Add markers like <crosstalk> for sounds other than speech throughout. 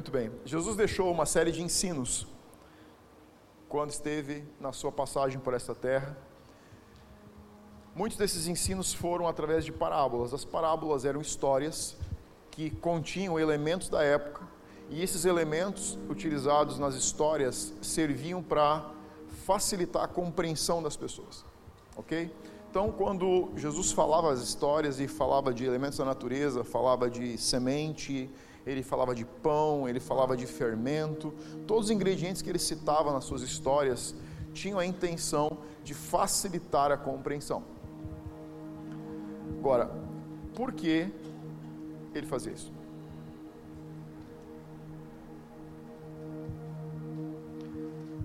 Muito bem. Jesus deixou uma série de ensinos quando esteve na sua passagem por esta terra. Muitos desses ensinos foram através de parábolas. As parábolas eram histórias que continham elementos da época, e esses elementos utilizados nas histórias serviam para facilitar a compreensão das pessoas. OK? Então, quando Jesus falava as histórias e falava de elementos da natureza, falava de semente, ele falava de pão, ele falava de fermento, todos os ingredientes que ele citava nas suas histórias tinham a intenção de facilitar a compreensão. Agora, por que ele fazia isso?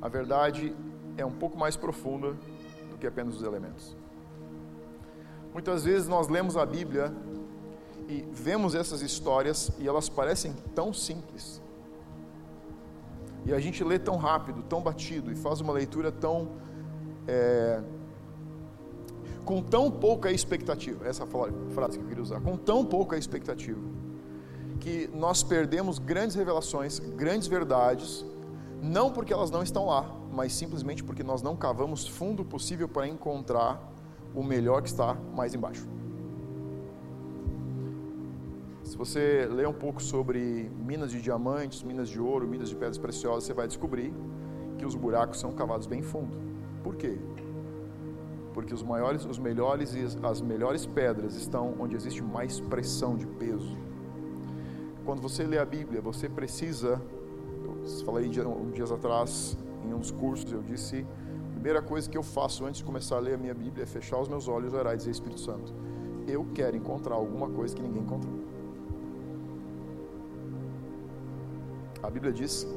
A verdade é um pouco mais profunda do que apenas os elementos. Muitas vezes nós lemos a Bíblia e vemos essas histórias e elas parecem tão simples. E a gente lê tão rápido, tão batido e faz uma leitura tão. É, com tão pouca expectativa, essa frase que eu queria usar, com tão pouca expectativa, que nós perdemos grandes revelações, grandes verdades, não porque elas não estão lá, mas simplesmente porque nós não cavamos fundo possível para encontrar o melhor que está mais embaixo. Se você ler um pouco sobre minas de diamantes, minas de ouro, minas de pedras preciosas, você vai descobrir que os buracos são cavados bem fundo. Por quê? Porque os maiores, os melhores e as melhores pedras estão onde existe mais pressão de peso. Quando você lê a Bíblia, você precisa. Eu falei um dias atrás em um dos cursos, eu disse: a primeira coisa que eu faço antes de começar a ler a minha Bíblia é fechar os meus olhos, orar e dizer: Espírito Santo, eu quero encontrar alguma coisa que ninguém encontrou. A Bíblia diz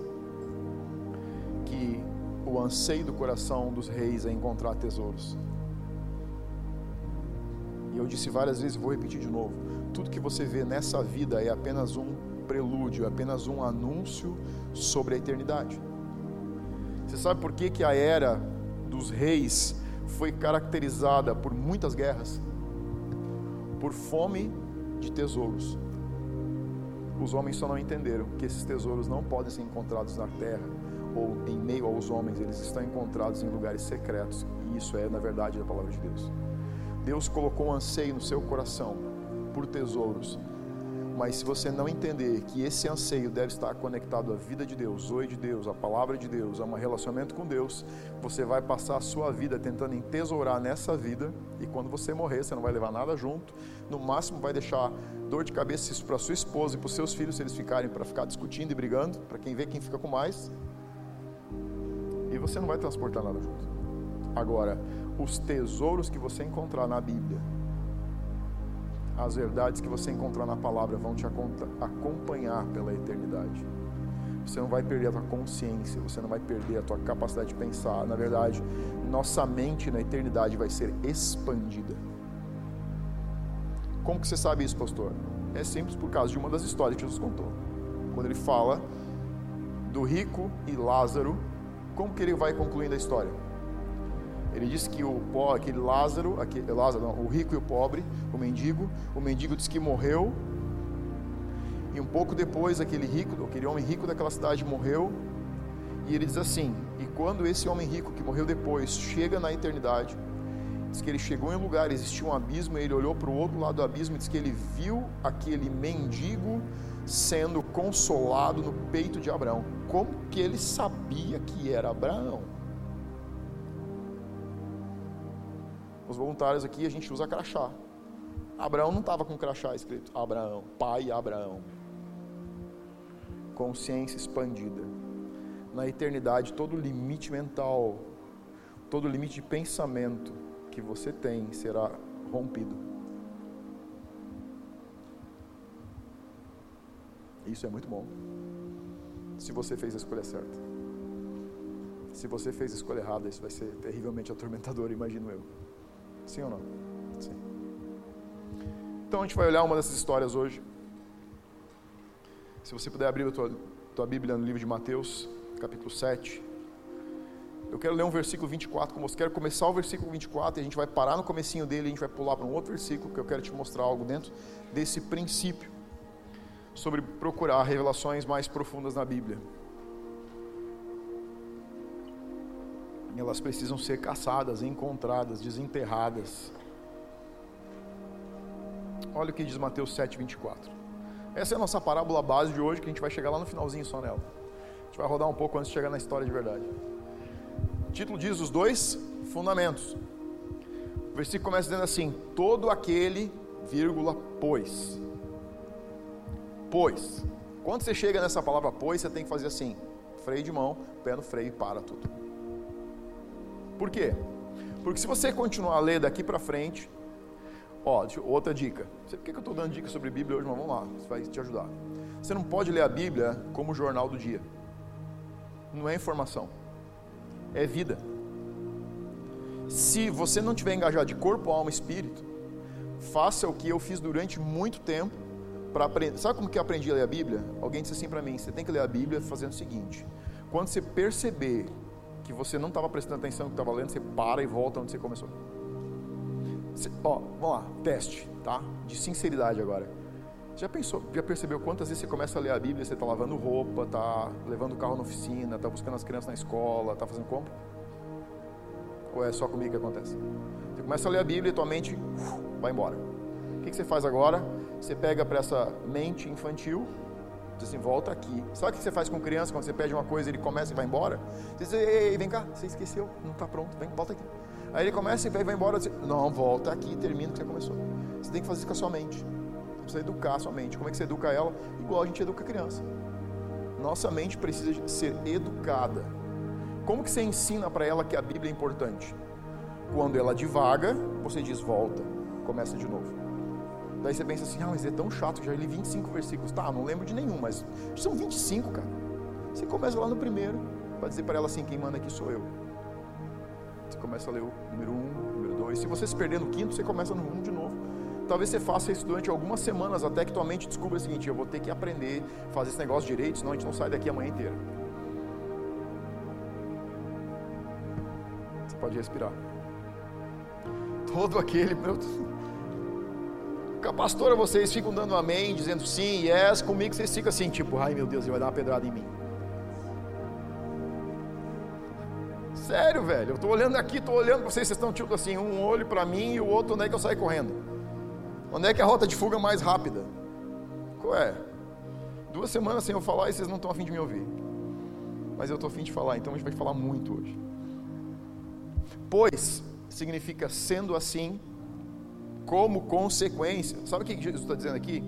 que o anseio do coração dos reis é encontrar tesouros. E eu disse várias vezes, vou repetir de novo: tudo que você vê nessa vida é apenas um prelúdio, é apenas um anúncio sobre a eternidade. Você sabe por que, que a era dos reis foi caracterizada por muitas guerras? Por fome de tesouros os homens só não entenderam que esses tesouros não podem ser encontrados na terra ou em meio aos homens, eles estão encontrados em lugares secretos. E isso é, na verdade, a palavra de Deus. Deus colocou um anseio no seu coração por tesouros mas se você não entender que esse anseio deve estar conectado à vida de Deus, oi de Deus, à palavra de Deus, a um relacionamento com Deus, você vai passar a sua vida tentando entesourar nessa vida e quando você morrer, você não vai levar nada junto. No máximo vai deixar dor de cabeça para sua esposa e para os seus filhos se eles ficarem para ficar discutindo e brigando, para quem vê quem fica com mais. E você não vai transportar nada junto. Agora, os tesouros que você encontrar na Bíblia, as verdades que você encontrar na palavra vão te acompanhar pela eternidade. Você não vai perder a tua consciência, você não vai perder a tua capacidade de pensar. Na verdade, nossa mente na eternidade vai ser expandida. Como que você sabe isso, pastor? É simples por causa de uma das histórias que Jesus contou. Quando ele fala do rico e Lázaro, como que ele vai concluindo a história? Ele disse que o pó, aquele Lázaro, aquele, Lázaro não, o rico e o pobre, o mendigo, o mendigo disse que morreu. E um pouco depois, aquele rico, aquele homem rico daquela cidade morreu. E ele diz assim: E quando esse homem rico que morreu depois chega na eternidade, diz que ele chegou em um lugar, existia um abismo, e ele olhou para o outro lado do abismo e diz que ele viu aquele mendigo sendo consolado no peito de Abraão. Como que ele sabia que era Abraão? Os voluntários aqui a gente usa crachá. Abraão não estava com crachá escrito Abraão, pai Abraão. Consciência expandida. Na eternidade, todo limite mental, todo limite de pensamento que você tem será rompido. Isso é muito bom. Se você fez a escolha certa. Se você fez a escolha errada, isso vai ser terrivelmente atormentador, <laughs> imagino eu. Sim ou não? Sim. Então a gente vai olhar uma dessas histórias hoje. Se você puder abrir a tua, tua Bíblia no livro de Mateus, capítulo 7. Eu quero ler um versículo 24 com você. Quero começar o versículo 24 e a gente vai parar no comecinho dele a gente vai pular para um outro versículo que eu quero te mostrar algo dentro desse princípio sobre procurar revelações mais profundas na Bíblia. Elas precisam ser caçadas, encontradas, desenterradas. Olha o que diz Mateus 7,24. Essa é a nossa parábola base de hoje, que a gente vai chegar lá no finalzinho só nela. A gente vai rodar um pouco antes de chegar na história de verdade. O título diz os dois fundamentos. O versículo começa dizendo assim: Todo aquele, vírgula, pois. Pois. Quando você chega nessa palavra pois, você tem que fazer assim: freio de mão, pé no freio e para tudo. Por quê? Porque se você continuar a ler daqui para frente, Ó, outra dica. Por que eu estou dando dica sobre Bíblia hoje? Mas vamos lá, isso vai te ajudar. Você não pode ler a Bíblia como jornal do dia. Não é informação, é vida. Se você não tiver engajado de corpo, alma espírito, faça o que eu fiz durante muito tempo para aprender. Sabe como que eu aprendi a ler a Bíblia? Alguém disse assim para mim: você tem que ler a Bíblia fazendo o seguinte: quando você perceber que você não estava prestando atenção no que estava lendo, você para e volta onde você começou. Ó, vamos lá, teste, tá? De sinceridade agora. Já pensou, já percebeu quantas vezes você começa a ler a Bíblia, você está lavando roupa, está levando o carro na oficina, está buscando as crianças na escola, está fazendo compra? Ou é só comigo que acontece? Você começa a ler a Bíblia e tua mente uh, vai embora. O que, que você faz agora? Você pega para essa mente infantil, assim, volta aqui. Sabe o que você faz com criança quando você pede uma coisa ele começa e vai embora? Você diz, ei, ei vem cá, você esqueceu, não está pronto, vem, volta aqui. Aí ele começa e vai, vai embora. Diz, não, volta aqui termina o que você começou. Você tem que fazer isso com a sua mente. Você precisa educar a sua mente. Como é que você educa ela? Igual a gente educa a criança. Nossa mente precisa ser educada. Como que você ensina para ela que a Bíblia é importante? Quando ela divaga, você diz volta, começa de novo. Daí você pensa assim, ah, mas é tão chato, já li 25 versículos. Tá, não lembro de nenhum, mas são 25, cara. Você começa lá no primeiro, para dizer para ela assim, quem manda aqui sou eu. Você começa a ler o número 1, um, número 2. Se você se perder no quinto, você começa no 1 um de novo. Talvez você faça isso durante algumas semanas, até que tua mente descubra o seguinte: eu vou ter que aprender fazer esse negócio direito, senão a gente não sai daqui a manhã inteira. Você pode respirar. Todo aquele. Meu, pastora vocês ficam dando amém, dizendo sim, yes, comigo vocês ficam assim, tipo, ai meu Deus, ele vai dar uma pedrada em mim. Sério, velho. Eu estou olhando aqui, estou olhando para vocês, vocês estão tipo assim, um olho para mim e o outro onde é que eu saio correndo. Onde é que é a rota de fuga mais rápida? Qual é? Duas semanas sem eu falar e vocês não estão afim de me ouvir. Mas eu estou afim de falar, então a gente vai falar muito hoje. Pois significa sendo assim, como consequência. Sabe o que Jesus está dizendo aqui?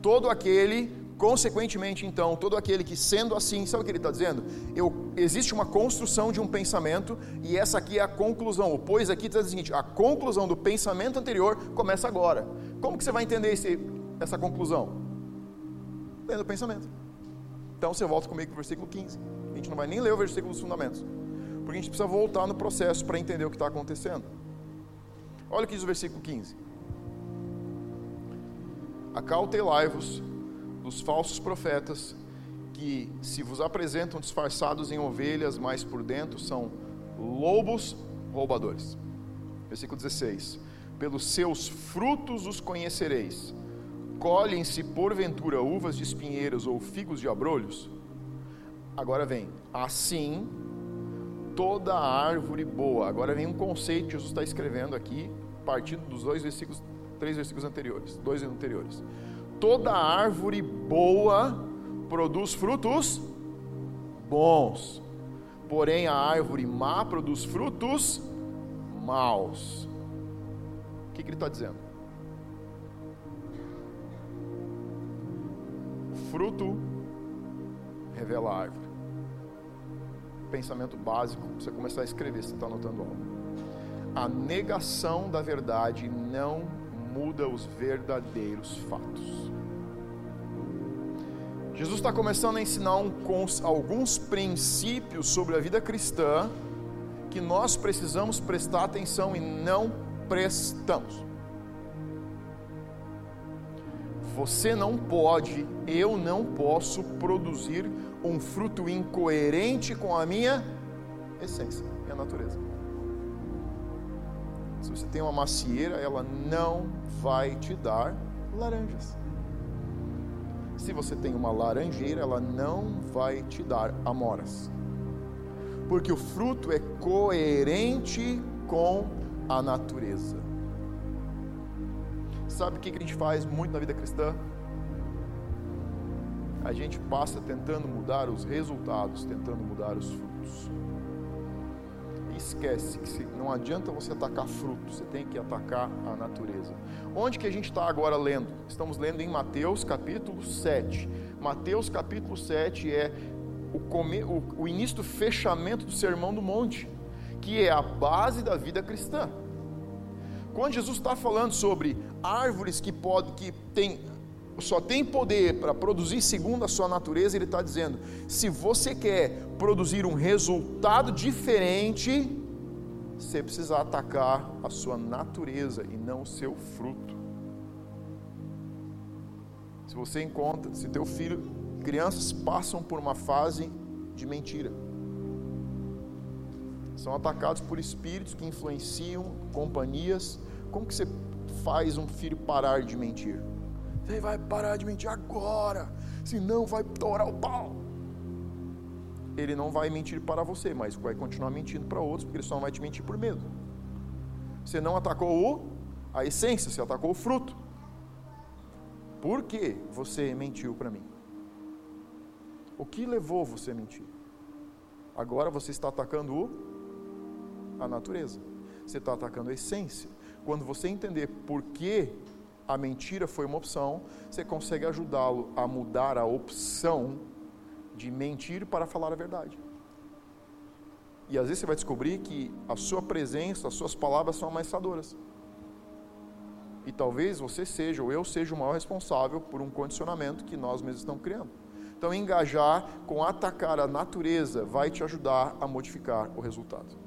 Todo aquele Consequentemente, então, todo aquele que sendo assim, sabe o que ele está dizendo? Eu, existe uma construção de um pensamento e essa aqui é a conclusão. O pois aqui está dizendo o seguinte: a conclusão do pensamento anterior começa agora. Como que você vai entender esse, essa conclusão? Lendo o pensamento. Então você volta comigo para o versículo 15. A gente não vai nem ler o versículo dos fundamentos, porque a gente precisa voltar no processo para entender o que está acontecendo. Olha o que diz o versículo 15: Acautelai-vos dos falsos profetas que se vos apresentam disfarçados em ovelhas, mas por dentro são lobos roubadores. Versículo 16: Pelos seus frutos os conhecereis. Colhem-se porventura uvas de espinheiros ou figos de abrolhos? Agora vem, assim toda árvore boa. Agora vem um conceito que Jesus está escrevendo aqui, partindo dos dois versículos, três versículos anteriores, dois anteriores toda árvore boa produz frutos bons, porém a árvore má produz frutos maus. O que, que ele está dizendo? Fruto revela a árvore. Pensamento básico, você começar a escrever, você está anotando algo. A negação da verdade não muda os verdadeiros fatos. Jesus está começando a ensinar um, alguns princípios sobre a vida cristã que nós precisamos prestar atenção e não prestamos. Você não pode, eu não posso produzir um fruto incoerente com a minha essência, minha natureza. Se você tem uma macieira, ela não vai te dar laranjas. Se você tem uma laranjeira, ela não vai te dar amoras. Porque o fruto é coerente com a natureza. Sabe o que a gente faz muito na vida cristã? A gente passa tentando mudar os resultados, tentando mudar os frutos. Esquece que não adianta você atacar frutos, você tem que atacar a natureza. Onde que a gente está agora lendo? Estamos lendo em Mateus capítulo 7. Mateus capítulo 7 é o, come, o, o início do fechamento do Sermão do Monte, que é a base da vida cristã. Quando Jesus está falando sobre árvores que pode, que tem, só tem poder para produzir segundo a sua natureza, ele está dizendo: se você quer produzir um resultado diferente, você precisa atacar a sua natureza e não o seu fruto. Se você encontra, se teu filho, crianças passam por uma fase de mentira, são atacados por espíritos que influenciam companhias como que você faz um filho parar de mentir? Você vai parar de mentir agora, senão vai torar o pau. Ele não vai mentir para você, mas vai continuar mentindo para outros, porque ele só não vai te mentir por medo. Você não atacou o, a essência, você atacou o fruto. Por que você mentiu para mim? O que levou você a mentir? Agora você está atacando o, a natureza. Você está atacando a essência. Quando você entender por que a mentira foi uma opção, você consegue ajudá-lo a mudar a opção de mentir para falar a verdade. E às vezes você vai descobrir que a sua presença, as suas palavras são ameaçadoras. E talvez você seja, ou eu seja o maior responsável por um condicionamento que nós mesmos estamos criando. Então, engajar com atacar a natureza vai te ajudar a modificar o resultado.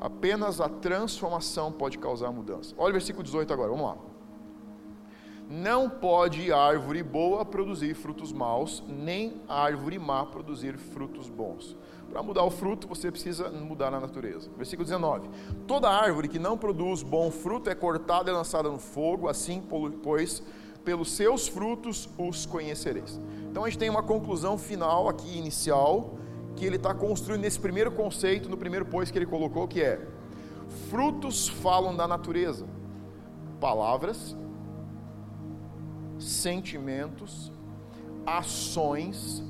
Apenas a transformação pode causar mudança. Olha o versículo 18 agora, vamos lá. Não pode árvore boa produzir frutos maus, nem árvore má produzir frutos bons. Para mudar o fruto, você precisa mudar a natureza. Versículo 19: Toda árvore que não produz bom fruto é cortada e lançada no fogo, assim, pois, pelos seus frutos os conhecereis. Então a gente tem uma conclusão final aqui, inicial, que ele está construindo nesse primeiro conceito, no primeiro pois que ele colocou, que é: frutos falam da natureza, palavras, sentimentos, ações,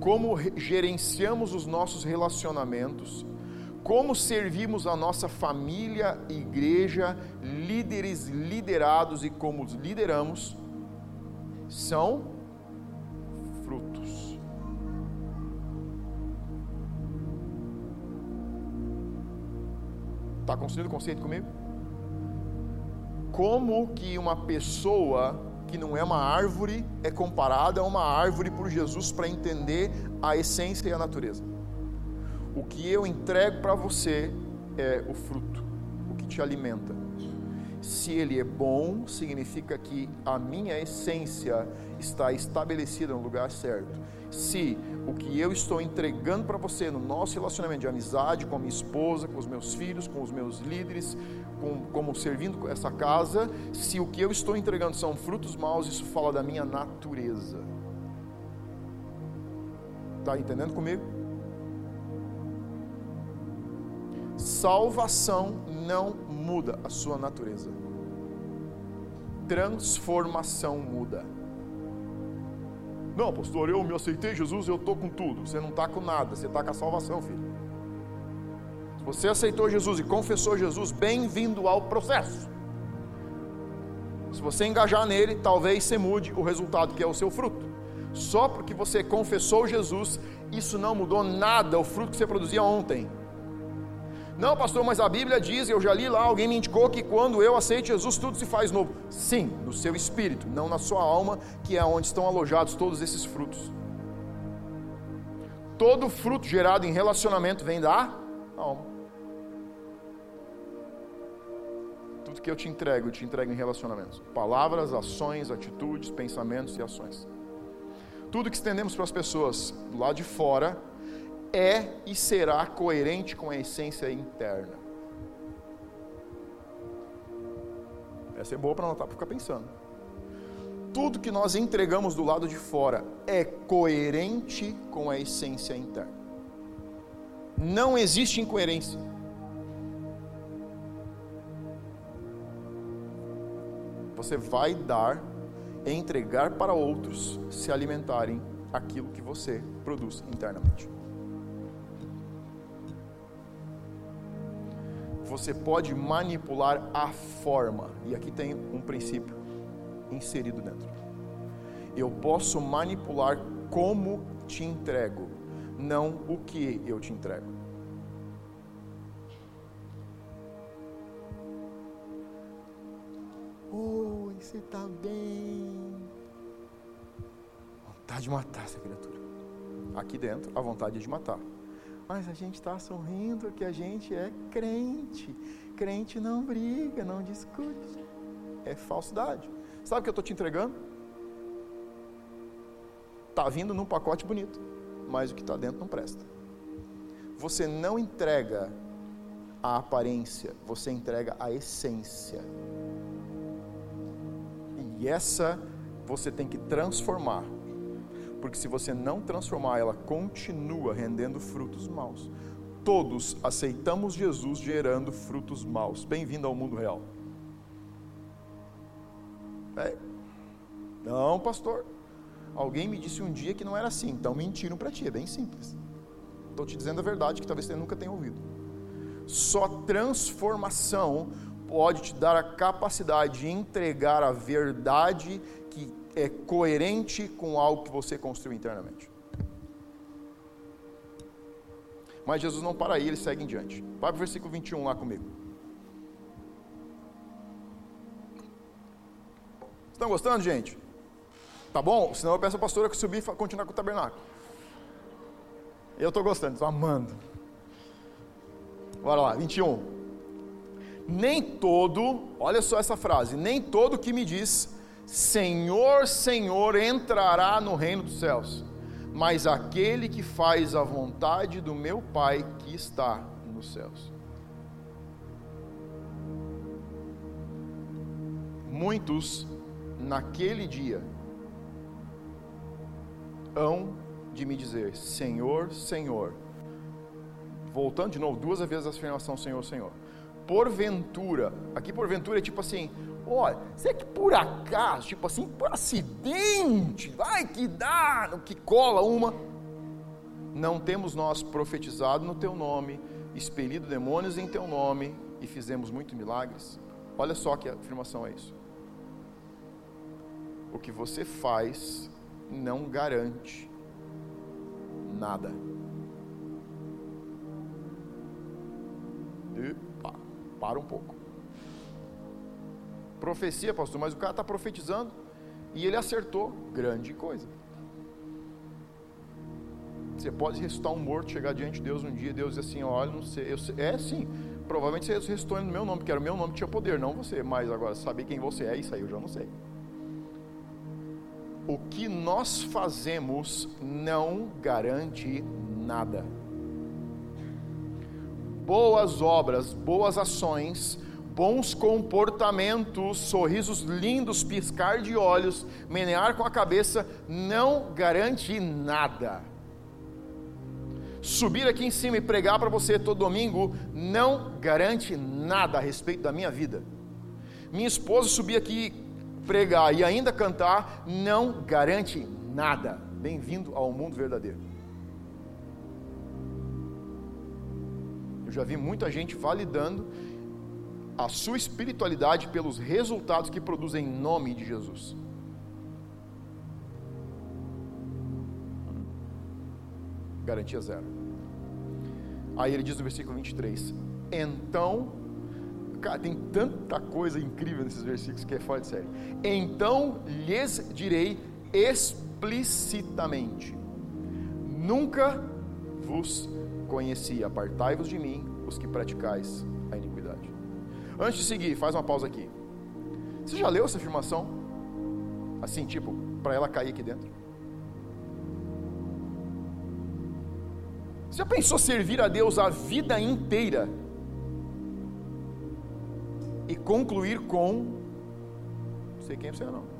como gerenciamos os nossos relacionamentos, como servimos a nossa família, igreja, líderes liderados e como os lideramos, são frutos. Está construindo o conceito comigo? Como que uma pessoa que não é uma árvore é comparada a uma árvore por Jesus para entender a essência e a natureza? O que eu entrego para você é o fruto, o que te alimenta. Se ele é bom, significa que a minha essência está estabelecida no lugar certo se o que eu estou entregando para você no nosso relacionamento de amizade com a minha esposa, com os meus filhos, com os meus líderes, com, como servindo essa casa, se o que eu estou entregando são frutos maus, isso fala da minha natureza. Está entendendo comigo? Salvação não muda a sua natureza. Transformação muda. Não, pastor, eu me aceitei Jesus, eu estou com tudo. Você não está com nada, você está com a salvação, filho. Você aceitou Jesus e confessou Jesus, bem-vindo ao processo. Se você engajar nele, talvez você mude o resultado, que é o seu fruto. Só porque você confessou Jesus, isso não mudou nada, o fruto que você produzia ontem. Não, pastor, mas a Bíblia diz, eu já li lá, alguém me indicou que quando eu aceito Jesus, tudo se faz novo. Sim, no seu espírito, não na sua alma, que é onde estão alojados todos esses frutos. Todo fruto gerado em relacionamento vem da alma. Que eu te entrego, eu te entrego em relacionamentos: palavras, ações, atitudes, pensamentos e ações. Tudo que estendemos para as pessoas lá de fora é e será coerente com a essência interna. Essa é boa para anotar, para ficar pensando. tudo que nós entregamos do lado de fora é coerente com a essência interna. Não existe incoerência. Você vai dar e entregar para outros se alimentarem aquilo que você produz internamente. Você pode manipular a forma, e aqui tem um princípio inserido dentro. Eu posso manipular como te entrego, não o que eu te entrego. Você está bem? Vontade de matar essa criatura. Aqui dentro, a vontade é de matar. Mas a gente está sorrindo que a gente é crente. Crente não briga, não discute. É falsidade. Sabe o que eu estou te entregando? Está vindo num pacote bonito, mas o que está dentro não presta. Você não entrega a aparência, você entrega a essência. Essa você tem que transformar. Porque se você não transformar, ela continua rendendo frutos maus. Todos aceitamos Jesus gerando frutos maus. Bem-vindo ao mundo real. É. Não, pastor. Alguém me disse um dia que não era assim, então mentiram para ti. É bem simples. Estou te dizendo a verdade que talvez você nunca tenha ouvido. Só transformação pode te dar a capacidade de entregar a verdade que é coerente com algo que você construiu internamente. Mas Jesus não para aí, ele segue em diante. Vai para o versículo 21 lá comigo. Estão gostando, gente? Tá bom? Senão eu peço a pastora que subir e continuar com o tabernáculo. Eu estou gostando, estou amando. Bora lá, 21. Nem todo, olha só essa frase, nem todo que me diz, Senhor, Senhor, entrará no reino dos céus, mas aquele que faz a vontade do meu Pai que está nos céus. Muitos naquele dia hão de me dizer: Senhor, Senhor. Voltando de novo, duas vezes a afirmação Senhor, Senhor. Porventura, aqui porventura é tipo assim: olha, será que por acaso, tipo assim, por acidente, vai que dá, que cola uma. Não temos nós profetizado no teu nome, expelido demônios em teu nome e fizemos muitos milagres? Olha só que afirmação é isso o que você faz não garante nada. Epa, para um pouco. Profecia, pastor, mas o cara está profetizando e ele acertou. Grande coisa. Você pode ressuscitar um morto, chegar diante de Deus um dia, Deus diz assim: olha, não sei, eu é sim, provavelmente você ressuscitou no meu nome, porque era o meu nome que tinha poder, não você, mas agora saber quem você é, isso aí eu já não sei o que nós fazemos não garante nada. Boas obras, boas ações, bons comportamentos, sorrisos lindos, piscar de olhos, menear com a cabeça, não garante nada. Subir aqui em cima e pregar para você todo domingo não garante nada a respeito da minha vida. Minha esposa subir aqui pregar e ainda cantar não garante nada. Bem-vindo ao mundo verdadeiro. Já vi muita gente validando a sua espiritualidade pelos resultados que produzem em nome de Jesus. Garantia zero. Aí ele diz no versículo 23: Então Cara, tem tanta coisa incrível nesses versículos que é fora de série. Então lhes direi explicitamente: Nunca vos conheci, apartai-vos de mim, os que praticais a iniquidade. Antes de seguir, faz uma pausa aqui. Você já leu essa afirmação? Assim, tipo, para ela cair aqui dentro? Você já pensou servir a Deus a vida inteira? e concluir com. Não sei quem você é, não.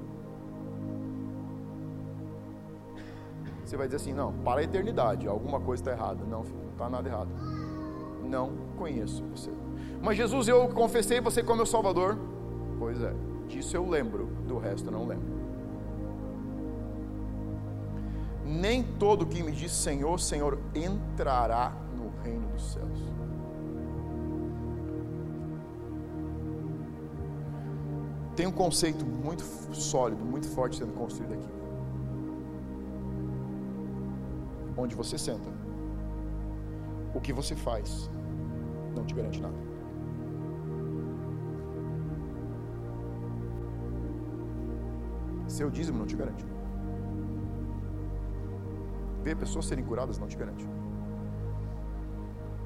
Você vai dizer assim: não, para a eternidade, alguma coisa está errada. Não, filho, não está nada errado. Não conheço você. Mas Jesus, eu confessei você como meu Salvador. Pois é, disso eu lembro, do resto eu não lembro. Nem todo que me diz Senhor, Senhor entrará no reino dos céus. Tem um conceito muito sólido, muito forte sendo construído aqui. Onde você senta, o que você faz, não te garante nada. Seu dízimo não te garante. Ver pessoas serem curadas não te garante.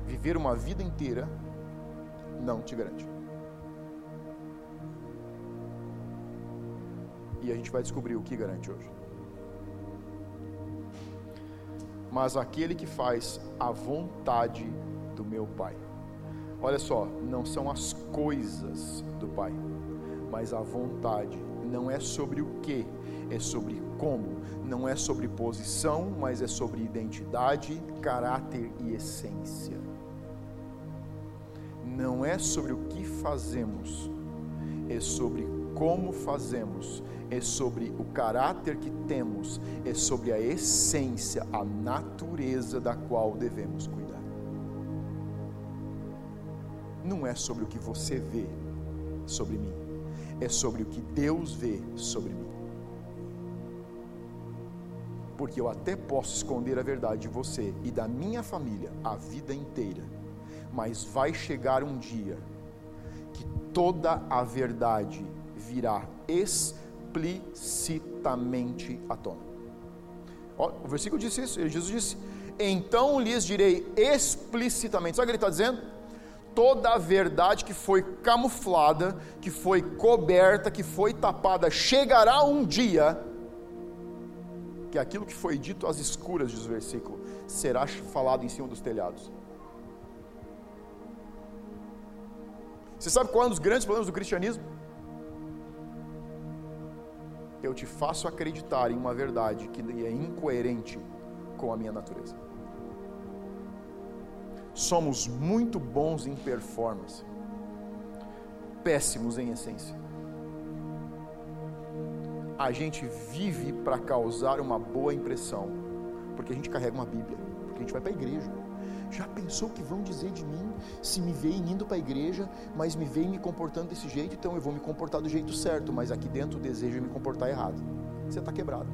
Viver uma vida inteira não te garante. E a gente vai descobrir o que garante hoje. Mas aquele que faz a vontade do meu Pai. Olha só, não são as coisas do Pai, mas a vontade. Não é sobre o que, é sobre como. Não é sobre posição, mas é sobre identidade, caráter e essência. Não é sobre o que fazemos, é sobre como fazemos, é sobre o caráter que temos, é sobre a essência, a natureza da qual devemos cuidar. Não é sobre o que você vê sobre mim, é sobre o que Deus vê sobre mim. Porque eu até posso esconder a verdade de você e da minha família a vida inteira, mas vai chegar um dia que toda a verdade virá explicitamente à tona. O versículo disse isso, Jesus disse: Então lhes direi explicitamente. Sabe o que ele está dizendo? Toda a verdade que foi camuflada, que foi coberta, que foi tapada, chegará um dia que aquilo que foi dito às escuras, diz o versículo, será falado em cima dos telhados. Você sabe qual é um dos grandes problemas do cristianismo? Eu te faço acreditar em uma verdade que é incoerente com a minha natureza. Somos muito bons em performance, péssimos em essência. A gente vive para causar uma boa impressão, porque a gente carrega uma Bíblia, porque a gente vai para a igreja. Já pensou que vão dizer de mim se me veem indo para a igreja, mas me veem me comportando desse jeito, então eu vou me comportar do jeito certo, mas aqui dentro o desejo é me comportar errado. Você está quebrado.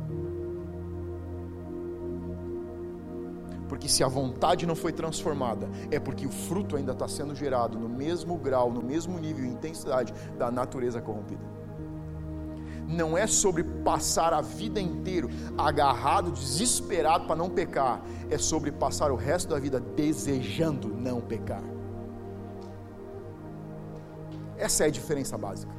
Porque se a vontade não foi transformada, é porque o fruto ainda está sendo gerado no mesmo grau, no mesmo nível e intensidade da natureza corrompida. Não é sobre passar a vida inteira agarrado, desesperado para não pecar, é sobre passar o resto da vida desejando não pecar. Essa é a diferença básica.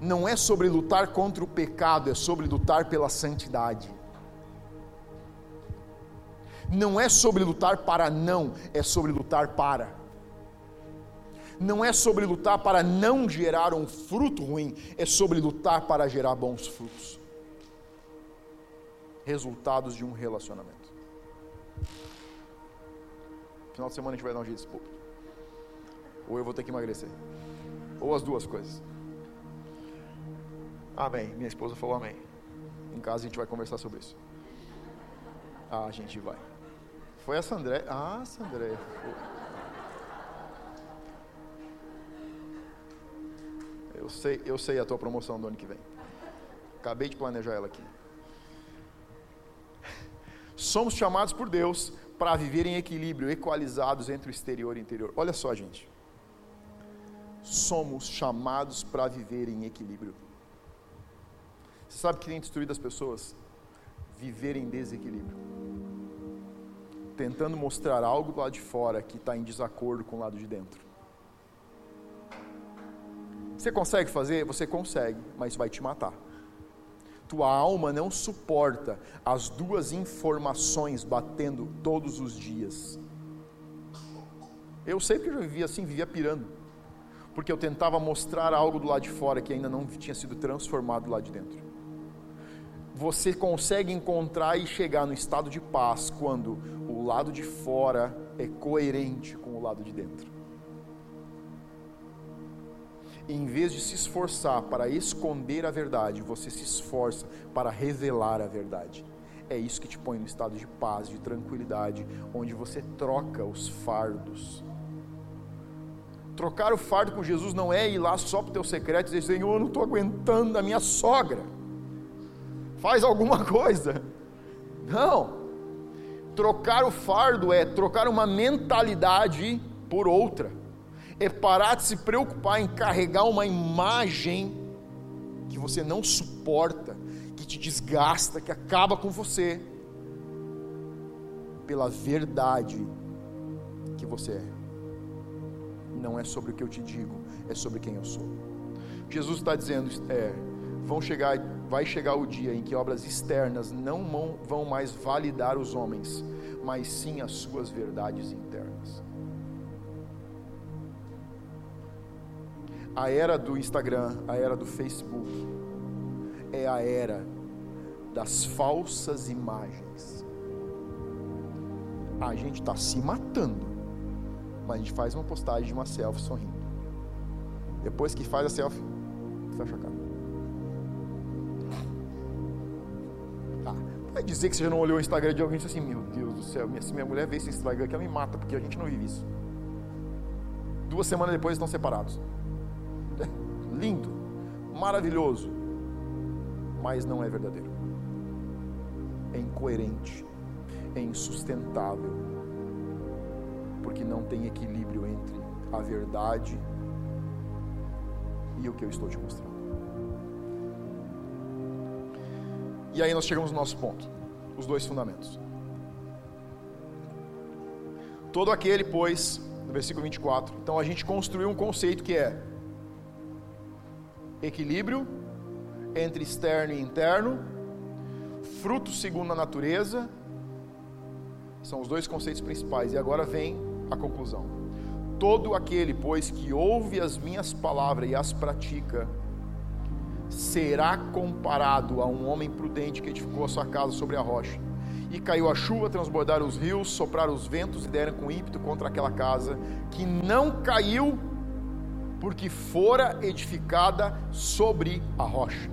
Não é sobre lutar contra o pecado, é sobre lutar pela santidade não é sobre lutar para não, é sobre lutar para. Não é sobre lutar para não gerar um fruto ruim, é sobre lutar para gerar bons frutos. Resultados de um relacionamento. Final de semana a gente vai dar um jeito desse Ou eu vou ter que emagrecer. Ou as duas coisas. Amém. Minha esposa falou amém. Em casa a gente vai conversar sobre isso. Ah, a gente vai. Foi essa André? Ah, essa André. Sei, eu sei a tua promoção do ano que vem. Acabei de planejar ela aqui. Somos chamados por Deus para viver em equilíbrio, equalizados entre o exterior e o interior. Olha só, gente. Somos chamados para viver em equilíbrio. Você sabe que tem destruído as pessoas? Viver em desequilíbrio tentando mostrar algo do lado de fora que está em desacordo com o lado de dentro. Você consegue fazer? Você consegue, mas vai te matar. Tua alma não suporta as duas informações batendo todos os dias. Eu sei que eu já vivia assim, vivia pirando. Porque eu tentava mostrar algo do lado de fora que ainda não tinha sido transformado lá de dentro. você consegue encontrar e chegar no estado de paz quando o lado de fora é coerente com o lado de dentro. Em vez de se esforçar para esconder a verdade, você se esforça para revelar a verdade. É isso que te põe no estado de paz, de tranquilidade, onde você troca os fardos. Trocar o fardo com Jesus não é ir lá só para o teu secreto e dizer: Senhor, eu não estou aguentando a minha sogra faz alguma <laughs> coisa. Não. Trocar o fardo é trocar uma mentalidade por outra. É parar de se preocupar em carregar uma imagem que você não suporta, que te desgasta, que acaba com você, pela verdade que você é. Não é sobre o que eu te digo, é sobre quem eu sou. Jesus está dizendo: é, vão chegar, vai chegar o dia em que obras externas não vão mais validar os homens, mas sim as suas verdades internas. A era do Instagram, a era do Facebook, é a era das falsas imagens. A gente está se matando, mas a gente faz uma postagem de uma selfie sorrindo. Depois que faz a selfie, fecha a cara. Vai dizer que você já não olhou o Instagram de alguém e disse assim: Meu Deus do céu, se minha mulher vê esse Instagram que ela me mata, porque a gente não vive isso. Duas semanas depois estão separados. Lindo, maravilhoso, mas não é verdadeiro. É incoerente, é insustentável, porque não tem equilíbrio entre a verdade e o que eu estou te mostrando. E aí nós chegamos no nosso ponto, os dois fundamentos. Todo aquele, pois, no versículo 24, então a gente construiu um conceito que é equilíbrio entre externo e interno, fruto segundo a natureza, são os dois conceitos principais, e agora vem a conclusão. Todo aquele, pois, que ouve as minhas palavras e as pratica, será comparado a um homem prudente que edificou a sua casa sobre a rocha. E caiu a chuva, transbordaram os rios, sopraram os ventos e deram com ímpeto contra aquela casa, que não caiu, porque fora edificada sobre a rocha.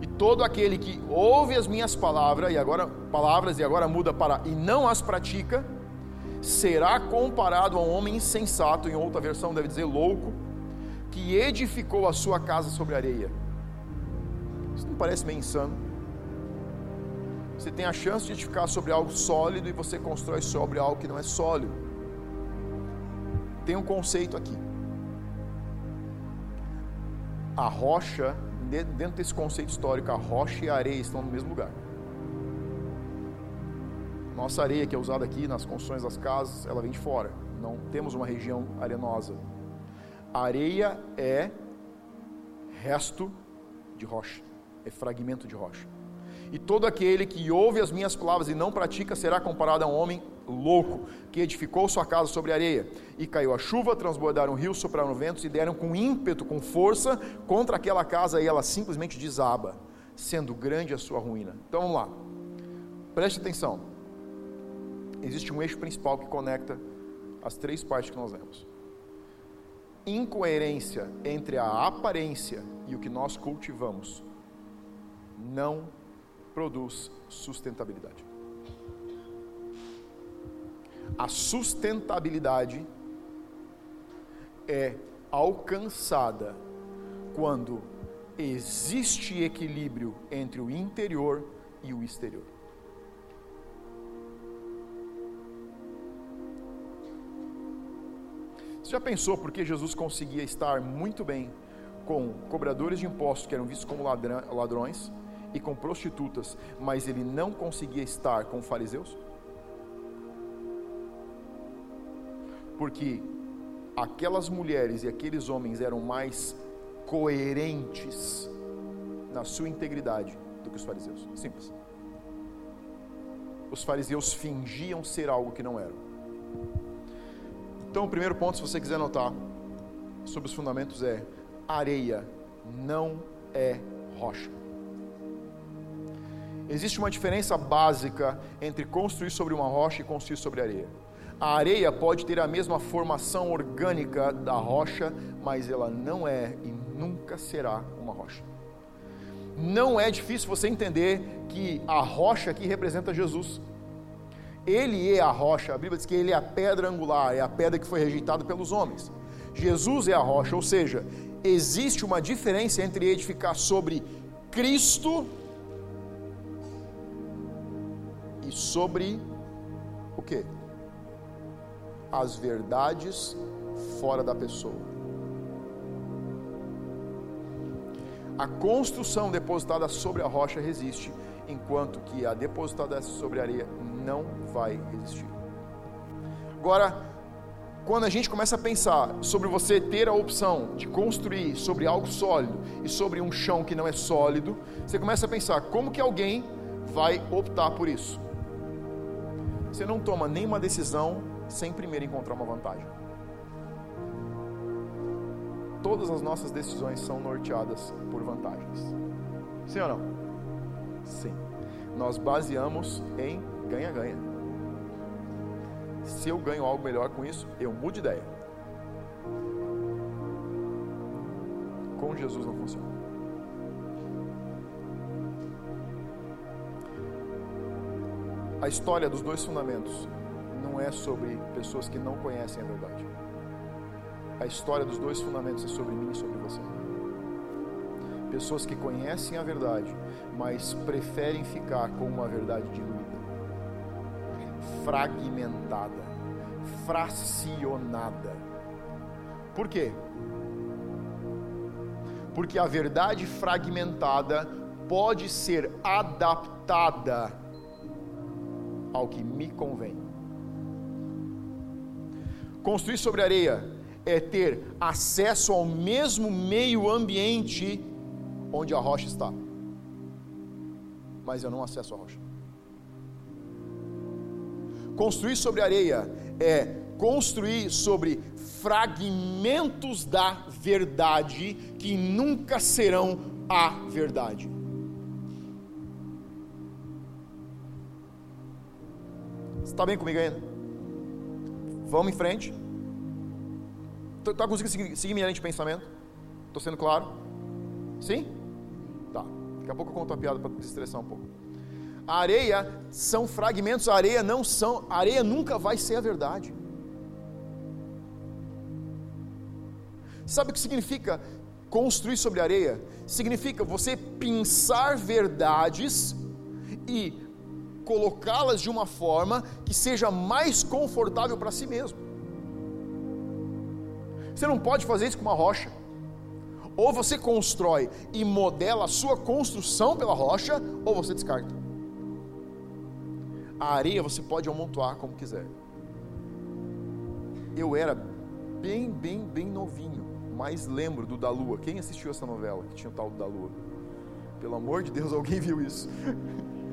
E todo aquele que ouve as minhas palavras, e agora palavras, e agora muda para e não as pratica, será comparado a um homem insensato, em outra versão deve dizer louco, que edificou a sua casa sobre areia isso não parece meio insano? Você tem a chance de edificar sobre algo sólido e você constrói sobre algo que não é sólido. Tem um conceito aqui. A rocha, dentro desse conceito histórico, a rocha e a areia estão no mesmo lugar. Nossa areia que é usada aqui nas construções das casas, ela vem de fora. Não temos uma região arenosa. A areia é resto de rocha é fragmento de rocha. E todo aquele que ouve as minhas palavras e não pratica será comparado a um homem louco, que edificou sua casa sobre areia. E caiu a chuva, transbordaram rios, sopraram ventos e deram com ímpeto, com força, contra aquela casa e ela simplesmente desaba, sendo grande a sua ruína. Então vamos lá, preste atenção. Existe um eixo principal que conecta as três partes que nós lemos. Incoerência entre a aparência e o que nós cultivamos não produz sustentabilidade. A sustentabilidade é alcançada quando existe equilíbrio entre o interior e o exterior. Você já pensou por que Jesus conseguia estar muito bem com cobradores de impostos que eram vistos como ladrões e com prostitutas, mas ele não conseguia estar com fariseus? Porque aquelas mulheres e aqueles homens eram mais coerentes na sua integridade do que os fariseus. Simples. Os fariseus fingiam ser algo que não eram. Então, o primeiro ponto, se você quiser anotar sobre os fundamentos, é: areia não é rocha. Existe uma diferença básica entre construir sobre uma rocha e construir sobre areia. A areia pode ter a mesma formação orgânica da rocha, mas ela não é e nunca será uma rocha. Não é difícil você entender que a rocha aqui representa Jesus. Ele é a rocha, a Bíblia diz que ele é a pedra angular, é a pedra que foi rejeitada pelos homens. Jesus é a rocha, ou seja, existe uma diferença entre edificar sobre Cristo e sobre o que? As verdades fora da pessoa. A construção depositada sobre a rocha resiste, enquanto que a depositada sobre a areia não vai existir. Agora, quando a gente começa a pensar sobre você ter a opção de construir sobre algo sólido e sobre um chão que não é sólido, você começa a pensar como que alguém vai optar por isso. Você não toma nenhuma decisão sem primeiro encontrar uma vantagem. Todas as nossas decisões são norteadas por vantagens. Sim ou não? Sim. Nós baseamos em ganha-ganha. Se eu ganho algo melhor com isso, eu mudo de ideia. Com Jesus não funciona. A história dos dois fundamentos não é sobre pessoas que não conhecem a verdade. A história dos dois fundamentos é sobre mim e sobre você. Pessoas que conhecem a verdade, mas preferem ficar com uma verdade diluída, fragmentada, fracionada. Por quê? Porque a verdade fragmentada pode ser adaptada ao que me convém. Construir sobre areia é ter acesso ao mesmo meio ambiente onde a rocha está. Mas eu não acesso a rocha. Construir sobre areia é construir sobre fragmentos da verdade que nunca serão a verdade. Está bem comigo ainda? Vamos em frente. Está conseguindo seguir, seguir minha linha de pensamento? Estou sendo claro? Sim? Tá. Daqui a pouco eu conto uma piada para desestressar um pouco. A areia são fragmentos, areia não são, areia nunca vai ser a verdade. Sabe o que significa construir sobre areia? Significa você pensar verdades e colocá-las de uma forma que seja mais confortável para si mesmo. Você não pode fazer isso com uma rocha. Ou você constrói e modela a sua construção pela rocha, ou você descarta. A areia você pode amontoar como quiser. Eu era bem, bem, bem novinho, mas lembro do da Lua. Quem assistiu essa novela que tinha o tal do da Lua? Pelo amor de Deus, alguém viu isso? <laughs>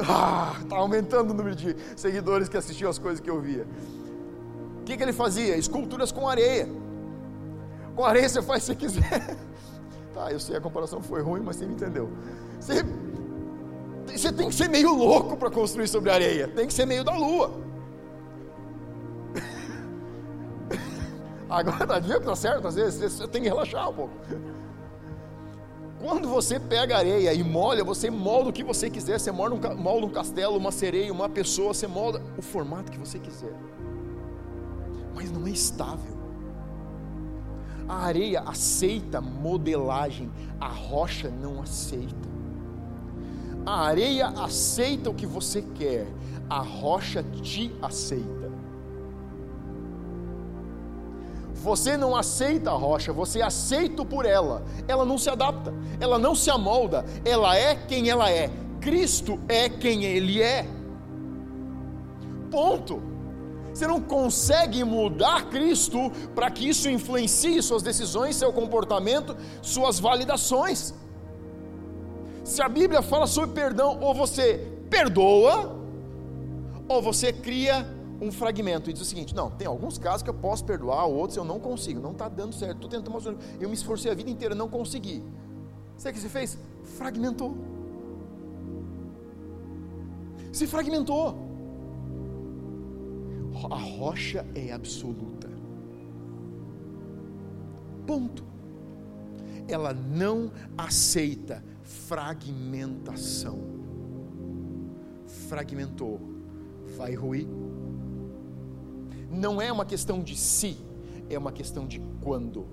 ah, tá aumentando o número de seguidores que assistiam as coisas que eu via que, que ele fazia? Esculturas com areia. Com areia você faz se quiser. <laughs> Tá, eu sei a comparação foi ruim, mas você me entendeu. Você, você tem que ser meio louco para construir sobre areia. Tem que ser meio da lua. <laughs> Agora, tá vendo que tá certo? Às vezes você tem que relaxar um pouco. Quando você pega areia e molha, você molda o que você quiser. Você molda um, molda um castelo, uma sereia, uma pessoa. Você molda o formato que você quiser mas não é estável. A areia aceita modelagem, a rocha não aceita. A areia aceita o que você quer, a rocha te aceita. Você não aceita a rocha, você aceita por ela. Ela não se adapta, ela não se amolda, ela é quem ela é. Cristo é quem ele é. Ponto. Você não consegue mudar Cristo para que isso influencie suas decisões, seu comportamento, suas validações. Se a Bíblia fala sobre perdão, ou você perdoa, ou você cria um fragmento e diz o seguinte: não, tem alguns casos que eu posso perdoar, outros eu não consigo, não está dando certo, estou tentando mostrar, eu me esforcei a vida inteira, não consegui. Sabe o que você fez? Fragmentou. Se fragmentou. A rocha é absoluta. Ponto. Ela não aceita fragmentação. Fragmentou, vai ruir. Não é uma questão de se, é uma questão de quando.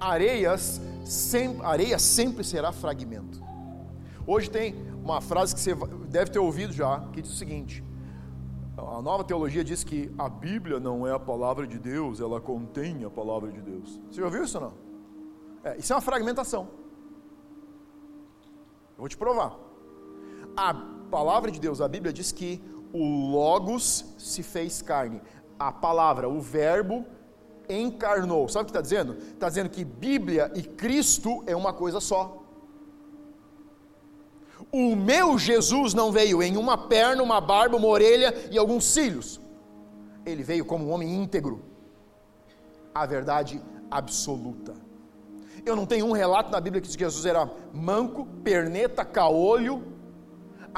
Areias, sem, areia sempre será fragmento. Hoje tem uma frase que você deve ter ouvido já, que diz o seguinte: a nova teologia diz que a Bíblia não é a palavra de Deus, ela contém a palavra de Deus. Você já ouviu isso ou não? É, isso é uma fragmentação. Eu vou te provar. A palavra de Deus, a Bíblia diz que o Logos se fez carne. A palavra, o Verbo encarnou. Sabe o que está dizendo? Está dizendo que Bíblia e Cristo é uma coisa só. O meu Jesus não veio em uma perna, uma barba, uma orelha e alguns cílios. Ele veio como um homem íntegro. A verdade absoluta. Eu não tenho um relato na Bíblia que diz que Jesus era manco, perneta, caolho.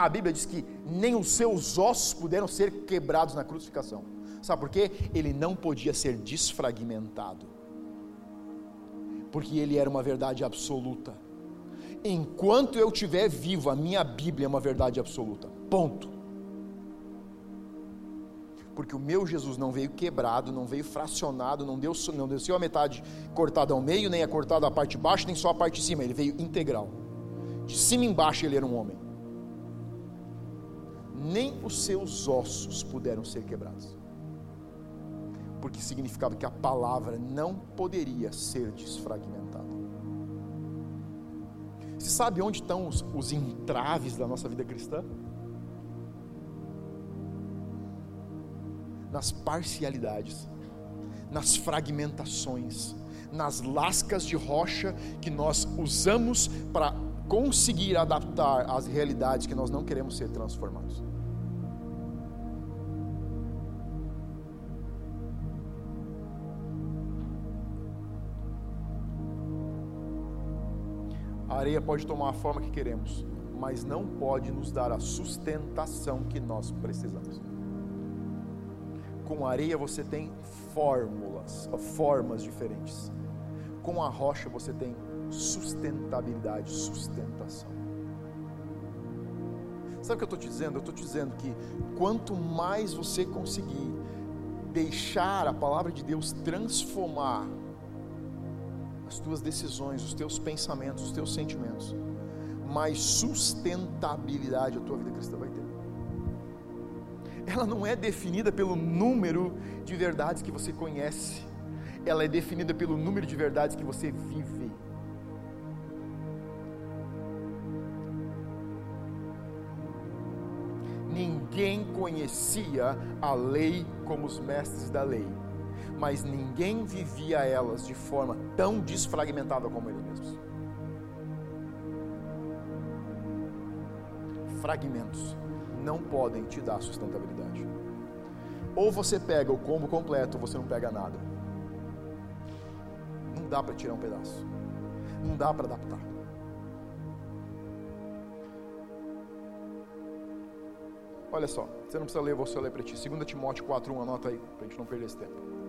A Bíblia diz que nem os seus ossos puderam ser quebrados na crucificação. Sabe por quê? Ele não podia ser desfragmentado. Porque ele era uma verdade absoluta enquanto eu estiver vivo, a minha Bíblia é uma verdade absoluta. Ponto. Porque o meu Jesus não veio quebrado, não veio fracionado, não, deu, não desceu a metade cortada ao meio, nem a cortada a parte de baixo, nem só a parte de cima. Ele veio integral. De cima embaixo ele era um homem. Nem os seus ossos puderam ser quebrados. Porque significava que a palavra não poderia ser desfragmentada. Você sabe onde estão os, os entraves da nossa vida cristã? Nas parcialidades, nas fragmentações, nas lascas de rocha que nós usamos para conseguir adaptar às realidades que nós não queremos ser transformados. Areia pode tomar a forma que queremos, mas não pode nos dar a sustentação que nós precisamos. Com areia você tem fórmulas, formas diferentes. Com a rocha você tem sustentabilidade, sustentação. Sabe o que eu estou te dizendo? Eu estou te dizendo que quanto mais você conseguir deixar a palavra de Deus transformar tuas decisões, os teus pensamentos, os teus sentimentos, mais sustentabilidade a tua vida cristã vai ter. Ela não é definida pelo número de verdades que você conhece, ela é definida pelo número de verdades que você vive. Ninguém conhecia a lei como os mestres da lei mas ninguém vivia elas de forma tão desfragmentada como ele mesmo. Fragmentos não podem te dar sustentabilidade. Ou você pega o combo completo, ou você não pega nada. Não dá para tirar um pedaço. Não dá para adaptar. Olha só, você não precisa ler, vou só ler para ti. 2 Timóteo 4,1, anota aí, para a gente não perder esse tempo.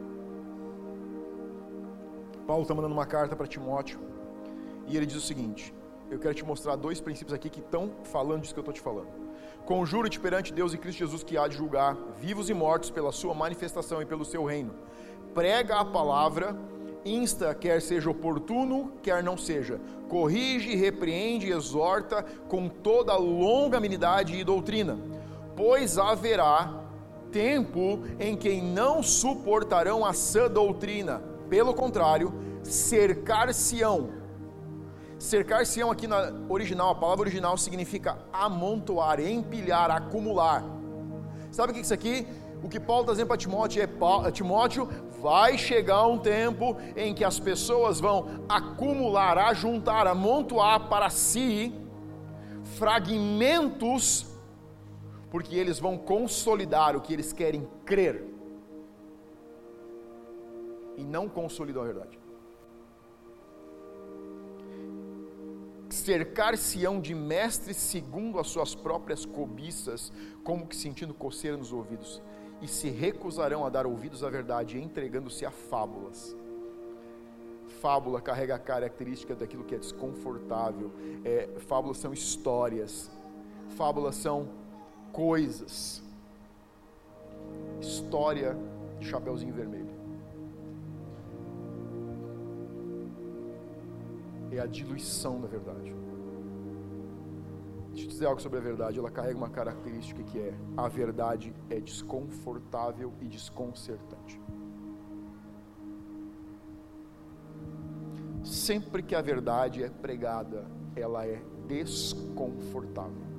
Paulo está mandando uma carta para Timóteo e ele diz o seguinte: Eu quero te mostrar dois princípios aqui que estão falando disso que eu estou te falando. Conjuro-te perante Deus e Cristo Jesus que há de julgar vivos e mortos pela sua manifestação e pelo seu reino. Prega a palavra, insta, quer seja oportuno, quer não seja. Corrige, repreende exorta com toda longanimidade e doutrina. Pois haverá tempo em que não suportarão a sã doutrina pelo contrário, cercar-se-ão. Cercar-se-ão aqui na original, a palavra original significa amontoar, empilhar, acumular. Sabe o que é isso aqui? O que Paulo está dizendo para Timóteo é: Timóteo, vai chegar um tempo em que as pessoas vão acumular, ajuntar, amontoar para si fragmentos, porque eles vão consolidar o que eles querem crer e não consolidam a verdade. cercar-se-ão de mestres segundo as suas próprias cobiças, como que sentindo coceira nos ouvidos, e se recusarão a dar ouvidos à verdade, entregando-se a fábulas. Fábula carrega a característica daquilo que é desconfortável. É, fábulas são histórias. Fábulas são coisas. História de Chapeuzinho Vermelho. É a diluição da verdade. Deixa eu dizer algo sobre a verdade. Ela carrega uma característica que é: a verdade é desconfortável e desconcertante. Sempre que a verdade é pregada, ela é desconfortável.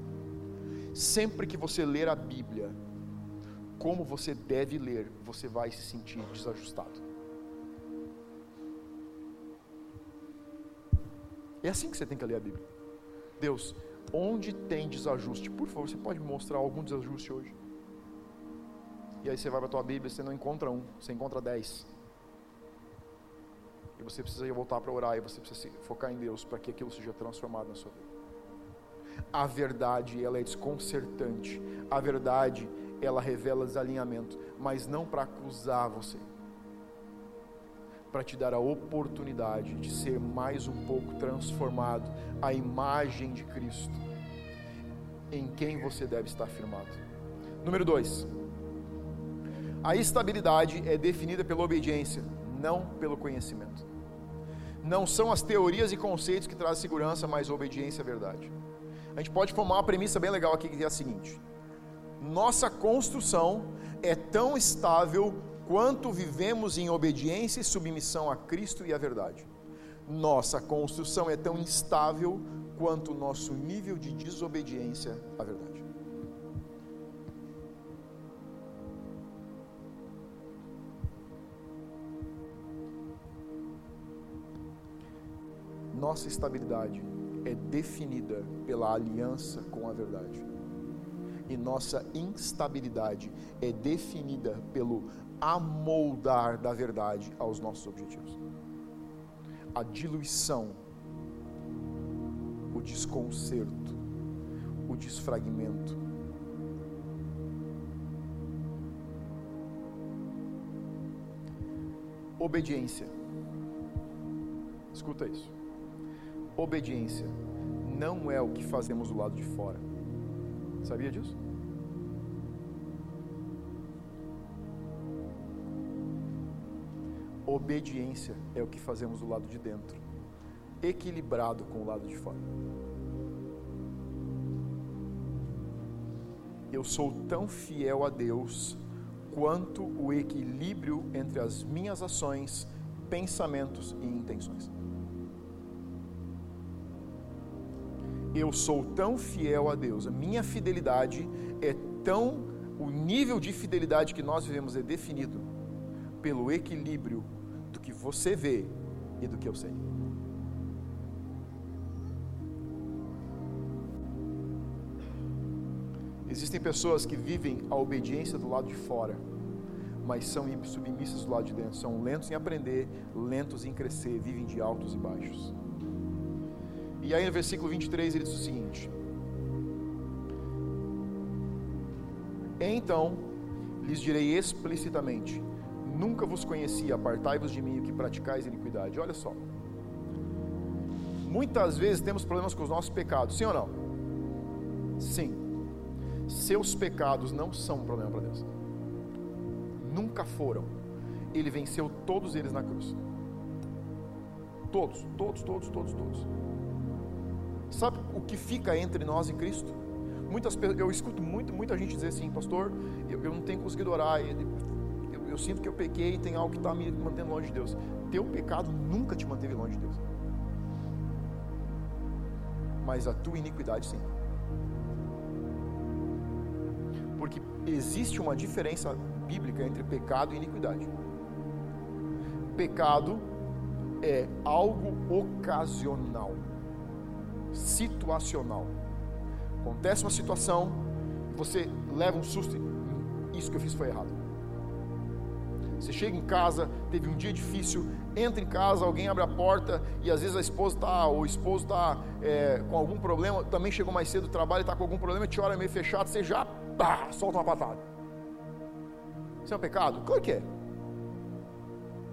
Sempre que você ler a Bíblia, como você deve ler, você vai se sentir desajustado. É assim que você tem que ler a Bíblia. Deus, onde tem desajuste? Por favor, você pode me mostrar algum desajuste hoje? E aí você vai para a tua Bíblia, você não encontra um, você encontra dez. E você precisa voltar para orar, e você precisa se focar em Deus para que aquilo seja transformado na sua vida. A verdade, ela é desconcertante. A verdade, ela revela desalinhamento, mas não para acusar você, para te dar a oportunidade de ser mais um pouco transformado à imagem de Cristo, em quem você deve estar firmado. Número dois, a estabilidade é definida pela obediência, não pelo conhecimento. Não são as teorias e conceitos que trazem segurança, mas a obediência à verdade. A gente pode formar uma premissa bem legal aqui que é a seguinte: nossa construção é tão estável quanto vivemos em obediência e submissão a Cristo e à verdade. Nossa construção é tão instável quanto o nosso nível de desobediência à verdade. Nossa estabilidade é definida pela aliança com a verdade e nossa instabilidade é definida pelo amoldar da verdade aos nossos objetivos. A diluição, o desconcerto, o desfragmento. Obediência. Escuta isso. Obediência não é o que fazemos do lado de fora Sabia disso? Obediência é o que fazemos do lado de dentro, equilibrado com o lado de fora. Eu sou tão fiel a Deus quanto o equilíbrio entre as minhas ações, pensamentos e intenções. eu sou tão fiel a Deus, a minha fidelidade é tão. O nível de fidelidade que nós vivemos é definido pelo equilíbrio que você vê e do que eu sei. Existem pessoas que vivem a obediência do lado de fora, mas são submissas do lado de dentro, são lentos em aprender, lentos em crescer, vivem de altos e baixos. E aí no versículo 23 ele diz o seguinte: Então lhes direi explicitamente: Nunca vos conheci, apartai-vos de mim que praticais iniquidade. Olha só. Muitas vezes temos problemas com os nossos pecados, sim ou não? Sim. Seus pecados não são um problema para Deus. Nunca foram. Ele venceu todos eles na cruz. Todos, todos, todos, todos, todos. Sabe o que fica entre nós e Cristo? Muitas, eu escuto muito, muita gente dizer assim, pastor, eu, eu não tenho conseguido orar, eu, sinto que eu pequei e tem algo que está me mantendo longe de Deus. Teu pecado nunca te manteve longe de Deus, mas a tua iniquidade sim. Porque existe uma diferença bíblica entre pecado e iniquidade. Pecado é algo ocasional situacional. Acontece uma situação, você leva um susto, isso que eu fiz foi errado. Você chega em casa, teve um dia difícil, entra em casa, alguém abre a porta e às vezes a esposa está, ou o esposo está é, com algum problema, também chegou mais cedo do trabalho, está com algum problema, te olha meio fechado, você já pá, solta uma patada. Isso é um pecado? Claro que é.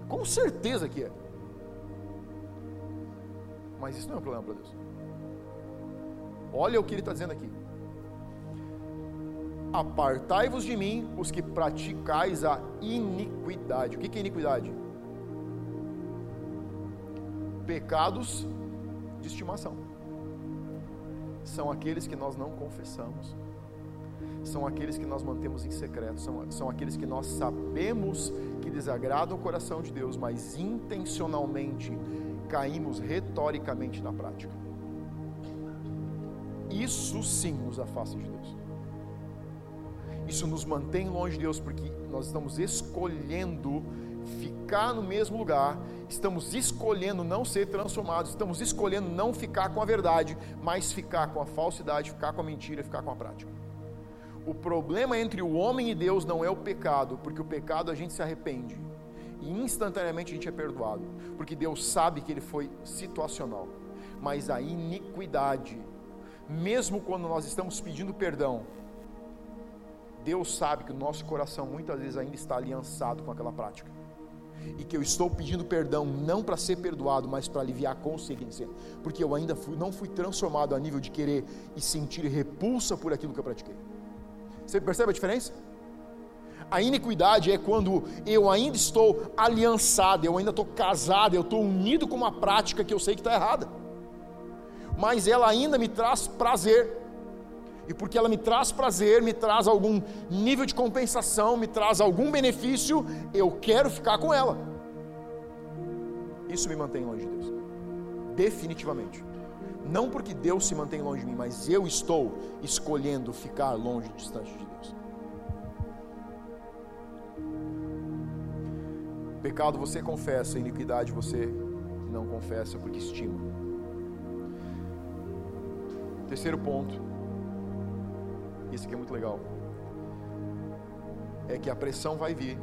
Com certeza que é. Mas isso não é um problema para Deus. Olha o que ele está dizendo aqui. Apartai-vos de mim, os que praticais a iniquidade. O que é iniquidade? Pecados de estimação. São aqueles que nós não confessamos. São aqueles que nós mantemos em secreto. São, são aqueles que nós sabemos que desagradam o coração de Deus, mas intencionalmente caímos retoricamente na prática. Isso sim nos afasta de Deus. Isso nos mantém longe de Deus, porque nós estamos escolhendo ficar no mesmo lugar, estamos escolhendo não ser transformados, estamos escolhendo não ficar com a verdade, mas ficar com a falsidade, ficar com a mentira, ficar com a prática. O problema entre o homem e Deus não é o pecado, porque o pecado a gente se arrepende e instantaneamente a gente é perdoado, porque Deus sabe que ele foi situacional. Mas a iniquidade, mesmo quando nós estamos pedindo perdão, Deus sabe que o nosso coração muitas vezes ainda está aliançado com aquela prática. E que eu estou pedindo perdão não para ser perdoado, mas para aliviar a consciência, porque eu ainda fui, não fui transformado a nível de querer e sentir repulsa por aquilo que eu pratiquei. Você percebe a diferença? A iniquidade é quando eu ainda estou aliançado, eu ainda estou casado, eu estou unido com uma prática que eu sei que está errada, mas ela ainda me traz prazer, e porque ela me traz prazer, me traz algum nível de compensação, me traz algum benefício, eu quero ficar com ela. Isso me mantém longe de Deus, definitivamente. Não porque Deus se mantém longe de mim, mas eu estou escolhendo ficar longe, distante de Deus. Pecado você confessa, iniquidade você não confessa porque estima. Terceiro ponto, isso aqui é muito legal, é que a pressão vai vir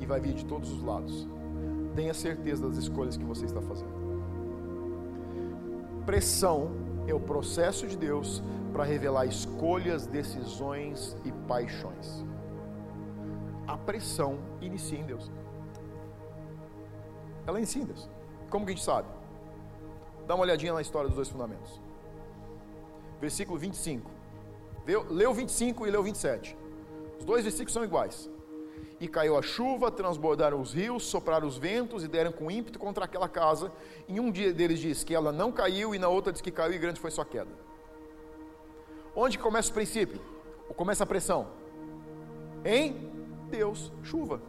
e vai vir de todos os lados. Tenha certeza das escolhas que você está fazendo. Pressão é o processo de Deus para revelar escolhas, decisões e paixões. A pressão inicia em Deus. Ela é ensina. Como que a gente sabe? Dá uma olhadinha na história dos dois fundamentos. Versículo 25. Leu 25 e leu 27. Os dois versículos são iguais. E caiu a chuva, transbordaram os rios, sopraram os ventos e deram com ímpeto contra aquela casa. Em um dia deles diz que ela não caiu, e na outra diz que caiu e grande foi sua queda. Onde começa o princípio? Ou começa a pressão? Em Deus, chuva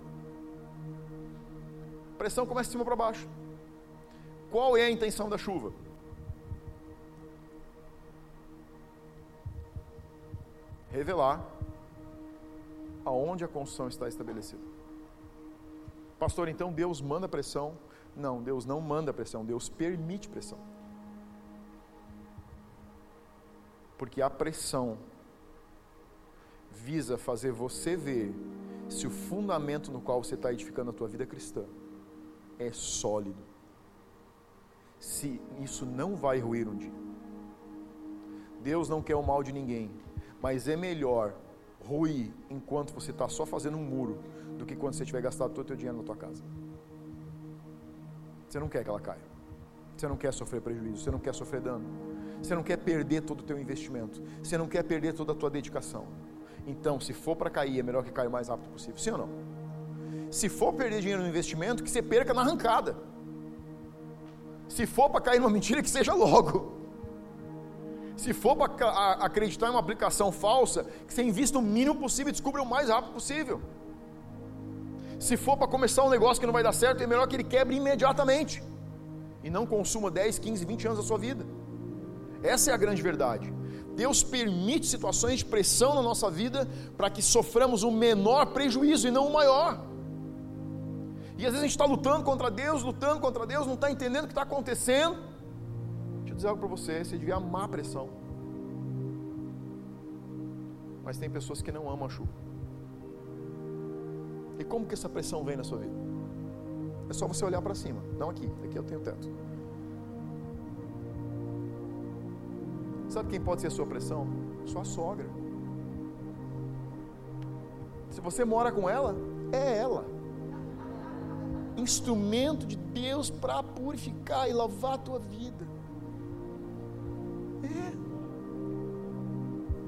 pressão começa de cima para baixo. Qual é a intenção da chuva? Revelar aonde a construção está estabelecida. Pastor, então Deus manda pressão? Não, Deus não manda pressão, Deus permite pressão. Porque a pressão visa fazer você ver se o fundamento no qual você está edificando a tua vida cristã é sólido. Se isso não vai ruir um dia. Deus não quer o mal de ninguém, mas é melhor ruir enquanto você está só fazendo um muro do que quando você tiver gastado todo o teu dinheiro na tua casa. Você não quer que ela caia. Você não quer sofrer prejuízo, você não quer sofrer dano. Você não quer perder todo o teu investimento. Você não quer perder toda a tua dedicação. Então, se for para cair, é melhor que caia o mais rápido possível. Sim ou não? Se for perder dinheiro no investimento, que você perca na arrancada. Se for para cair numa mentira, que seja logo. Se for para acreditar em uma aplicação falsa, que você invista o mínimo possível e descubra o mais rápido possível. Se for para começar um negócio que não vai dar certo, é melhor que ele quebre imediatamente. E não consuma 10, 15, 20 anos da sua vida. Essa é a grande verdade. Deus permite situações de pressão na nossa vida para que soframos o menor prejuízo e não o maior. E às vezes a gente está lutando contra Deus, lutando contra Deus, não está entendendo o que está acontecendo. Dizer algo para você: você devia amar a pressão. Mas tem pessoas que não amam a chuva. E como que essa pressão vem na sua vida? É só você olhar para cima, não aqui, aqui eu tenho teto. Sabe quem pode ser a sua pressão? Sua sogra. Se você mora com ela, é ela. Instrumento de Deus para purificar e lavar a tua vida.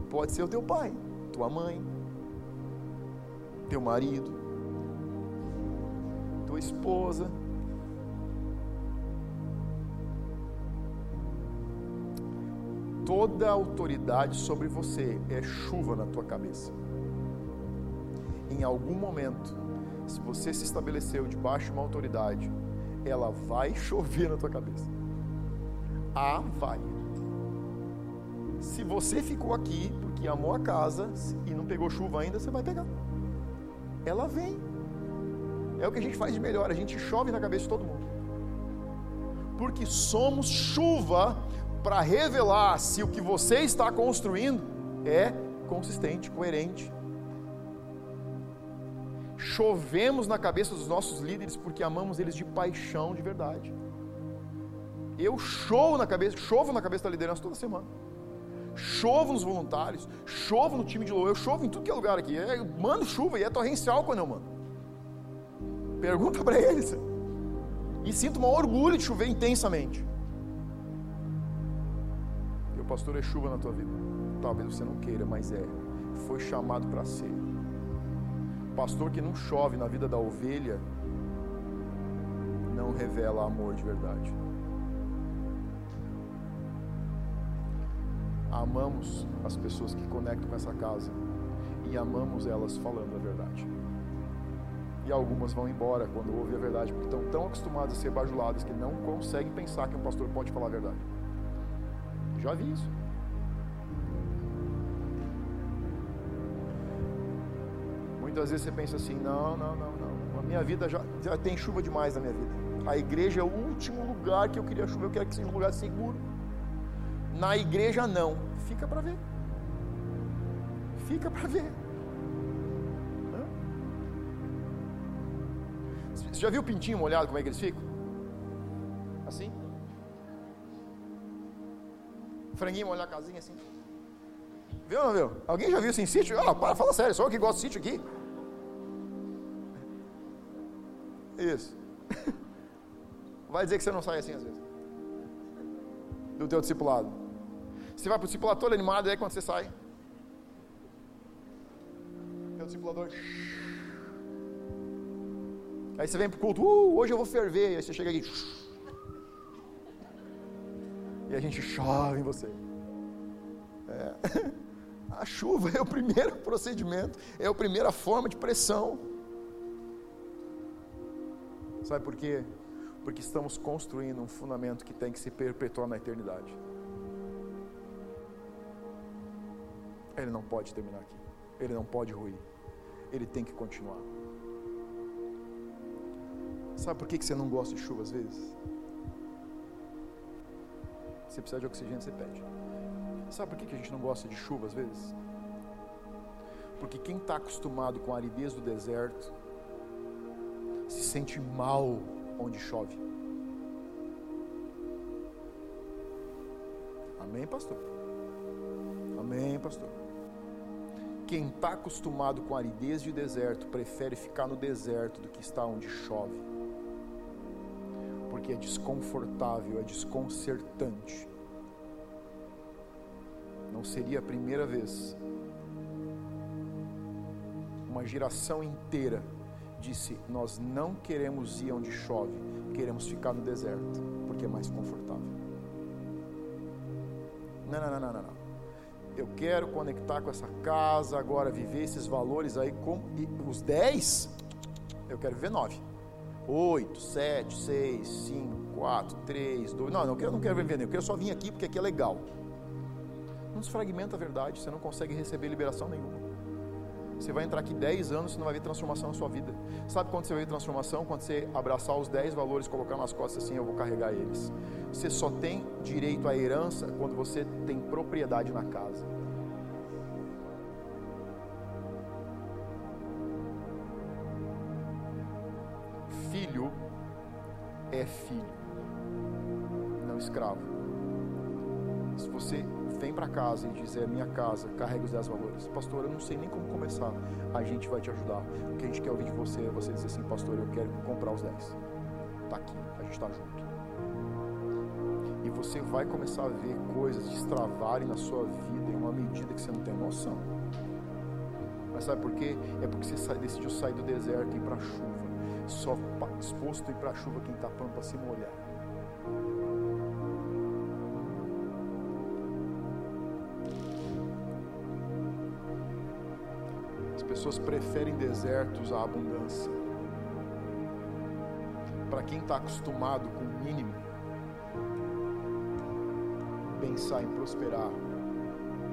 Pode ser o teu pai, tua mãe, teu marido, tua esposa. Toda autoridade sobre você é chuva na tua cabeça. Em algum momento, se você se estabeleceu debaixo de uma autoridade, ela vai <laughs> chover na tua cabeça. Ah, vai. Se você ficou aqui porque amou a casa e não pegou chuva ainda, você vai pegar. Ela vem. É o que a gente faz de melhor, a gente chove na cabeça de todo mundo. Porque somos chuva para revelar se o que você está construindo é consistente, coerente. Chovemos na cabeça dos nossos líderes porque amamos eles de paixão de verdade. Eu chovo na cabeça, chovo na cabeça da liderança toda semana. Chovo nos voluntários, chovo no time de louvor, chovo em tudo que é lugar aqui. Eu mando chuva e é torrencial quando eu mando. Pergunta para eles. E sinto um orgulho de chover intensamente. E o pastor é chuva na tua vida. Talvez você não queira, mas é. Foi chamado para ser. Pastor que não chove na vida da ovelha não revela amor de verdade. Amamos as pessoas que conectam com essa casa e amamos elas falando a verdade. E algumas vão embora quando ouvem a verdade, porque estão tão acostumadas a ser bajuladas que não conseguem pensar que um pastor pode falar a verdade. Já vi isso. Muitas vezes você pensa assim: não, não, não, não. A minha vida já, já tem chuva demais na minha vida. A igreja é o último lugar que eu queria chuva. Eu quero que seja um lugar seguro. Na igreja não. Fica para ver. Fica para ver. Você já viu o pintinho molhado, como é que eles ficam? Assim? Franguinho molhar a casinha assim. Viu ou não viu? Alguém já viu isso em sítio? Ah, para, fala sério, só eu que gosto de sítio aqui. Isso. <laughs> Vai dizer que você não sai assim às vezes. Do teu discipulado. Você vai para o discipulador todo animado, e aí quando você sai, o discipulador. Aí você vem para o culto, uh, hoje eu vou ferver, aí você chega aqui. E a gente chove em você. É. <laughs> A chuva é o primeiro procedimento, é a primeira forma de pressão. Sabe por quê? Porque estamos construindo um fundamento que tem que se perpetuar na eternidade. Ele não pode terminar aqui. Ele não pode ruir. Ele tem que continuar. Sabe por que você não gosta de chuva às vezes? Você precisa de oxigênio, você pede. Sabe por que a gente não gosta de chuva às vezes? Porque quem está acostumado com a aridez do deserto se sente mal onde chove. Amém, pastor? Amém, pastor? Quem está acostumado com aridez de deserto prefere ficar no deserto do que estar onde chove, porque é desconfortável, é desconcertante. Não seria a primeira vez. Uma geração inteira disse: Nós não queremos ir onde chove, queremos ficar no deserto, porque é mais confortável. Não, não, não, não, não eu quero conectar com essa casa agora, viver esses valores aí com os 10, eu quero viver 9. 8, 7, 6, 5, 4, 3, 2. Não, não, eu não quero viver, eu quero só vir aqui porque aqui é legal. Não desfragmenta a verdade, você não consegue receber liberação nenhuma. Você vai entrar aqui 10 anos, você não vai ver transformação na sua vida. Sabe quando você vai ver transformação? Quando você abraçar os 10 valores, colocar nas costas assim, eu vou carregar eles. Você só tem direito à herança quando você tem propriedade na casa. filho é filho, não escravo. Se você vem para casa e diz, é minha casa, carrega os 10 valores. Pastor, eu não sei nem como começar. A gente vai te ajudar. O que a gente quer ouvir de você é você dizer assim, pastor, eu quero comprar os 10. Está aqui, a gente está junto. E você vai começar a ver coisas destravarem na sua vida em uma medida que você não tem noção. Mas sabe por quê? É porque você decidiu sair do deserto e ir para a chuva. Só disposto a ir para a chuva quem está pronto para se molhar. Pessoas preferem desertos à abundância. Para quem está acostumado com o mínimo, pensar em prosperar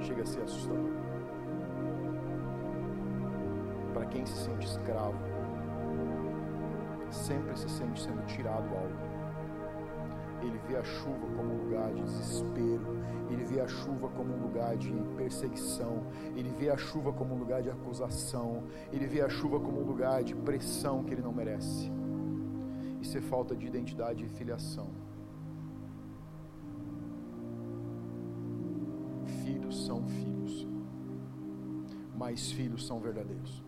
chega a ser assustador. Para quem se sente escravo, sempre se sente sendo tirado algo. Ele vê a chuva como um lugar de desespero, ele vê a chuva como um lugar de perseguição, ele vê a chuva como um lugar de acusação, ele vê a chuva como um lugar de pressão que ele não merece. Isso é falta de identidade e filiação. Filhos são filhos, mas filhos são verdadeiros.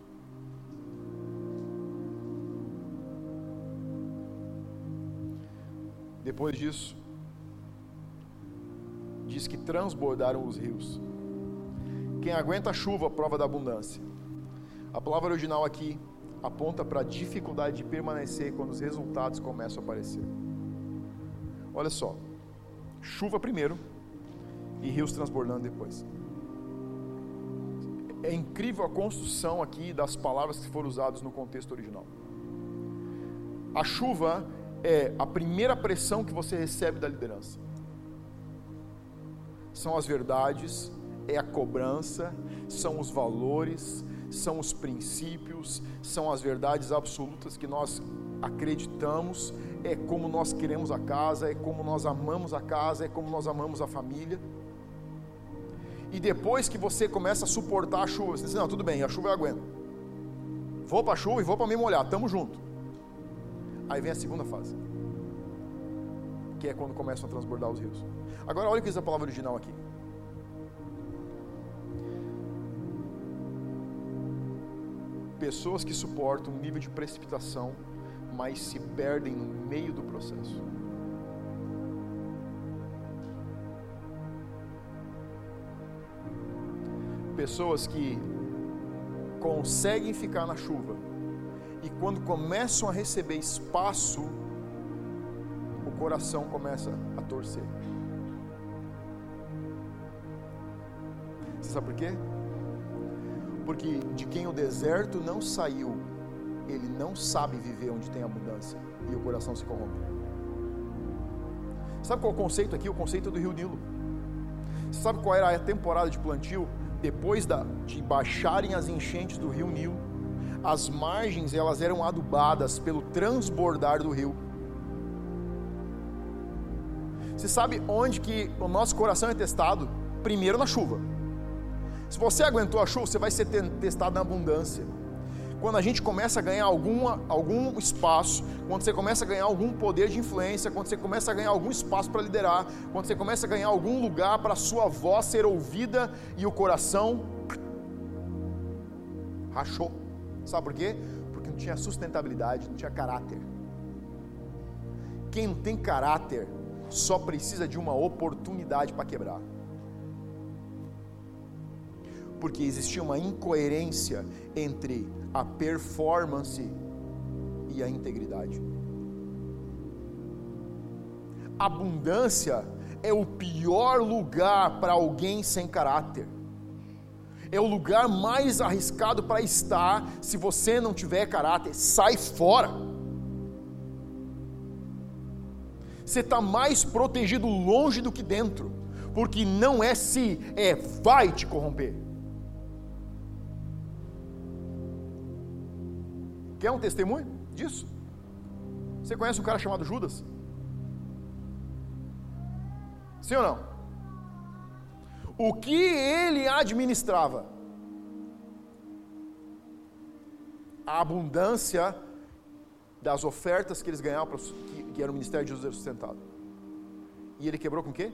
Depois disso, diz que transbordaram os rios. Quem aguenta a chuva, prova da abundância. A palavra original aqui aponta para a dificuldade de permanecer quando os resultados começam a aparecer. Olha só, chuva primeiro e rios transbordando depois. É incrível a construção aqui das palavras que foram usadas no contexto original. A chuva é a primeira pressão que você recebe da liderança. São as verdades, é a cobrança, são os valores, são os princípios, são as verdades absolutas que nós acreditamos, é como nós queremos a casa, é como nós amamos a casa, é como nós amamos a família. E depois que você começa a suportar a chuva, você diz: Não, tudo bem, a chuva eu aguento. Vou para a chuva e vou para me molhar, tamo junto. Aí vem a segunda fase, que é quando começam a transbordar os rios. Agora olha o que diz a palavra original aqui. Pessoas que suportam um nível de precipitação, mas se perdem no meio do processo. Pessoas que conseguem ficar na chuva, e quando começam a receber espaço, o coração começa a torcer. Você sabe por quê? Porque de quem o deserto não saiu, ele não sabe viver onde tem abundância e o coração se corrompe. Sabe qual é o conceito aqui? O conceito do rio Nilo. Sabe qual era a temporada de plantio? Depois da, de baixarem as enchentes do rio Nilo, as margens elas eram adubadas pelo transbordar do rio. Você sabe onde que o nosso coração é testado? Primeiro na chuva. Se você aguentou a chuva, você vai ser testado na abundância. Quando a gente começa a ganhar alguma, algum espaço, quando você começa a ganhar algum poder de influência, quando você começa a ganhar algum espaço para liderar, quando você começa a ganhar algum lugar para a sua voz ser ouvida e o coração rachou. Sabe por quê? Porque não tinha sustentabilidade, não tinha caráter. Quem não tem caráter só precisa de uma oportunidade para quebrar. Porque existia uma incoerência entre a performance e a integridade. Abundância é o pior lugar para alguém sem caráter é o lugar mais arriscado para estar se você não tiver caráter. Sai fora. Você está mais protegido longe do que dentro, porque não é se, é vai te corromper. Quer um testemunho disso? Você conhece um cara chamado Judas? Sim ou não? O que ele administrava. A abundância das ofertas que eles ganhavam, que, que era o ministério de Jesus sustentado. E ele quebrou com o quê?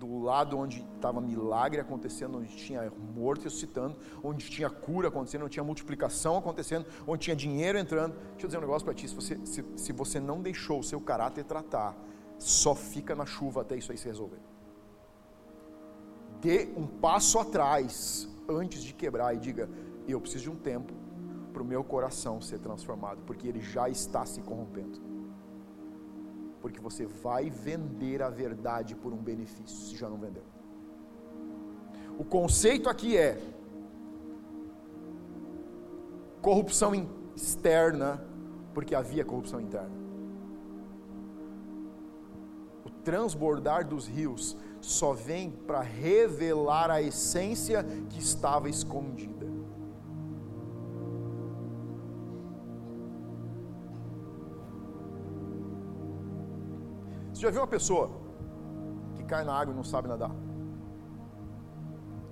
do lado onde estava milagre acontecendo, onde tinha morto ressuscitando, onde tinha cura acontecendo, onde tinha multiplicação acontecendo, onde tinha dinheiro entrando. Deixa eu dizer um negócio para ti: se você, se, se você não deixou o seu caráter tratar, só fica na chuva até isso aí se resolver. Dê um passo atrás antes de quebrar e diga: eu preciso de um tempo para o meu coração ser transformado, porque ele já está se corrompendo porque você vai vender a verdade por um benefício, se já não vendeu. O conceito aqui é corrupção externa, porque havia corrupção interna. Transbordar dos rios só vem para revelar a essência que estava escondida. Você já viu uma pessoa que cai na água e não sabe nadar?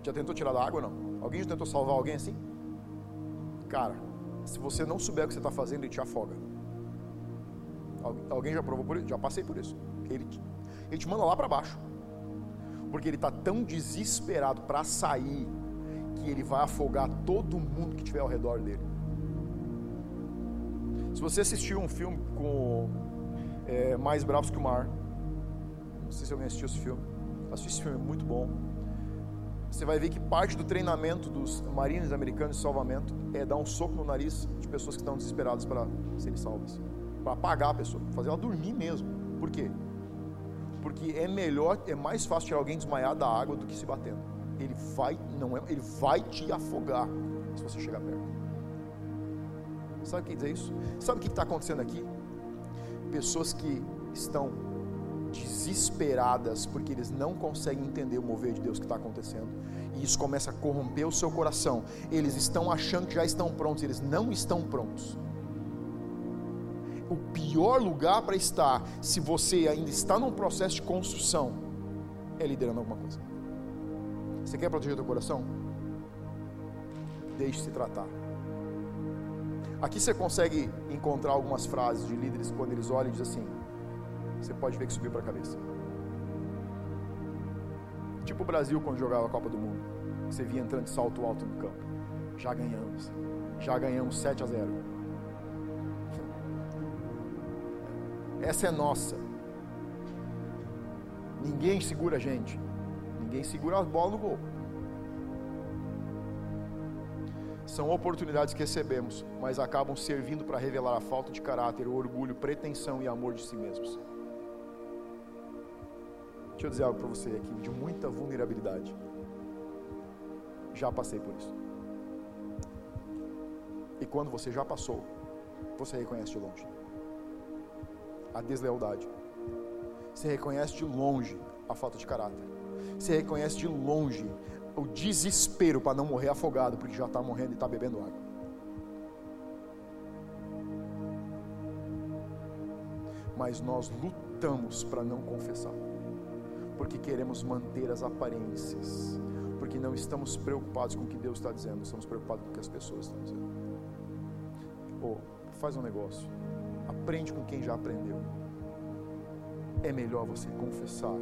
Já tentou tirar da água ou não? Alguém já tentou salvar alguém assim? Cara, se você não souber o que você está fazendo, ele te afoga. Alguém já provou por isso? Já passei por isso. Ele ele te manda lá para baixo. Porque ele está tão desesperado para sair que ele vai afogar todo mundo que tiver ao redor dele. Se você assistiu um filme com é, Mais Bravos que o Mar, não sei se alguém assistiu esse filme. Assiste esse filme, é muito bom. Você vai ver que parte do treinamento dos marines americanos de salvamento é dar um soco no nariz de pessoas que estão desesperadas para serem salvas. Para apagar a pessoa, fazer ela dormir mesmo. Por quê? Porque é melhor, é mais fácil tirar alguém desmaiado da água do que se batendo. Ele vai, não é, ele vai te afogar se você chegar perto. Sabe o que dizer isso? Sabe o que está acontecendo aqui? Pessoas que estão desesperadas porque eles não conseguem entender o mover de Deus que está acontecendo. E isso começa a corromper o seu coração. Eles estão achando que já estão prontos, eles não estão prontos. O pior lugar para estar, se você ainda está num processo de construção, é liderando alguma coisa. Você quer proteger o teu coração? Deixe-se tratar. Aqui você consegue encontrar algumas frases de líderes quando eles olham e dizem assim: você pode ver que subiu para a cabeça. Tipo o Brasil quando jogava a Copa do Mundo. Você via entrando de salto alto no campo. Já ganhamos. Já ganhamos 7 a 0. Essa é nossa. Ninguém segura a gente. Ninguém segura a bola no gol. São oportunidades que recebemos, mas acabam servindo para revelar a falta de caráter, o orgulho, pretensão e amor de si mesmos. Deixa eu dizer algo para você aqui, de muita vulnerabilidade. Já passei por isso. E quando você já passou, você reconhece de longe a deslealdade. Você reconhece de longe a falta de caráter. Você reconhece de longe o desespero para não morrer afogado, porque já está morrendo e está bebendo água. Mas nós lutamos para não confessar porque queremos manter as aparências, porque não estamos preocupados com o que Deus está dizendo, estamos preocupados com o que as pessoas estão dizendo. Ou oh, faz um negócio, aprende com quem já aprendeu. É melhor você confessar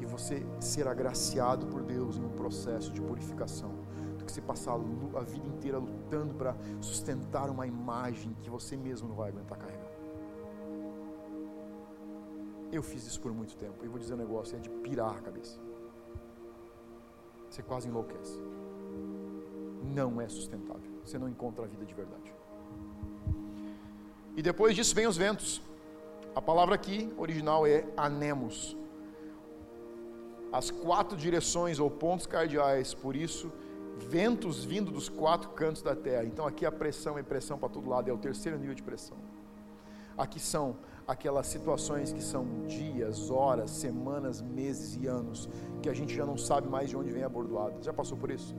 e você ser agraciado por Deus em um processo de purificação do que você passar a vida inteira lutando para sustentar uma imagem que você mesmo não vai aguentar carregar. Eu fiz isso por muito tempo. E vou dizer um negócio: é de pirar a cabeça. Você quase enlouquece. Não é sustentável. Você não encontra a vida de verdade. E depois disso vem os ventos. A palavra aqui, original, é anemos. As quatro direções ou pontos cardeais, por isso, ventos vindo dos quatro cantos da terra. Então aqui a pressão é pressão para todo lado, é o terceiro nível de pressão. Aqui são aquelas situações que são dias, horas, semanas, meses e anos, que a gente já não sabe mais de onde vem a bordoada. Já passou por isso?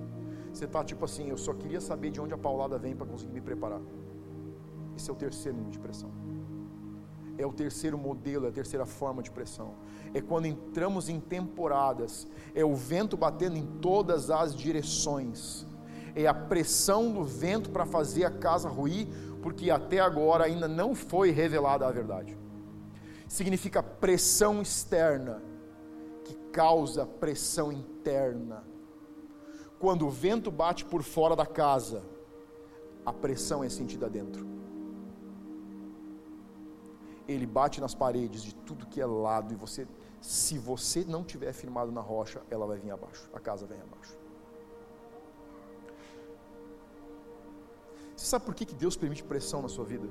Você está tipo assim, eu só queria saber de onde a paulada vem para conseguir me preparar. Esse é o terceiro nível de pressão. É o terceiro modelo, é a terceira forma de pressão. É quando entramos em temporadas, é o vento batendo em todas as direções é a pressão do vento para fazer a casa ruir, porque até agora ainda não foi revelada a verdade. Significa pressão externa que causa pressão interna. Quando o vento bate por fora da casa, a pressão é sentida dentro. Ele bate nas paredes de tudo que é lado e você, se você não tiver firmado na rocha, ela vai vir abaixo, a casa vem abaixo. Você sabe por que, que Deus permite pressão na sua vida?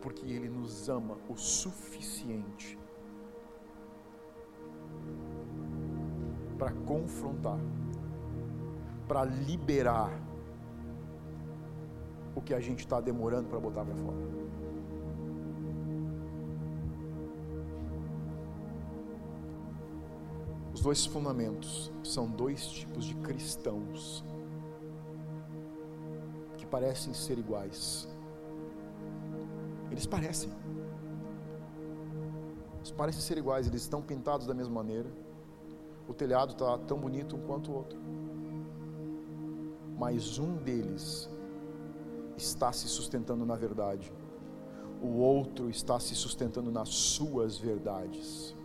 Porque Ele nos ama o suficiente para confrontar, para liberar o que a gente está demorando para botar para fora. Os dois fundamentos são dois tipos de cristãos que parecem ser iguais. Eles parecem. Eles parecem ser iguais, eles estão pintados da mesma maneira o telhado está tão bonito um quanto o outro. Mas um deles está se sustentando na verdade, o outro está se sustentando nas suas verdades.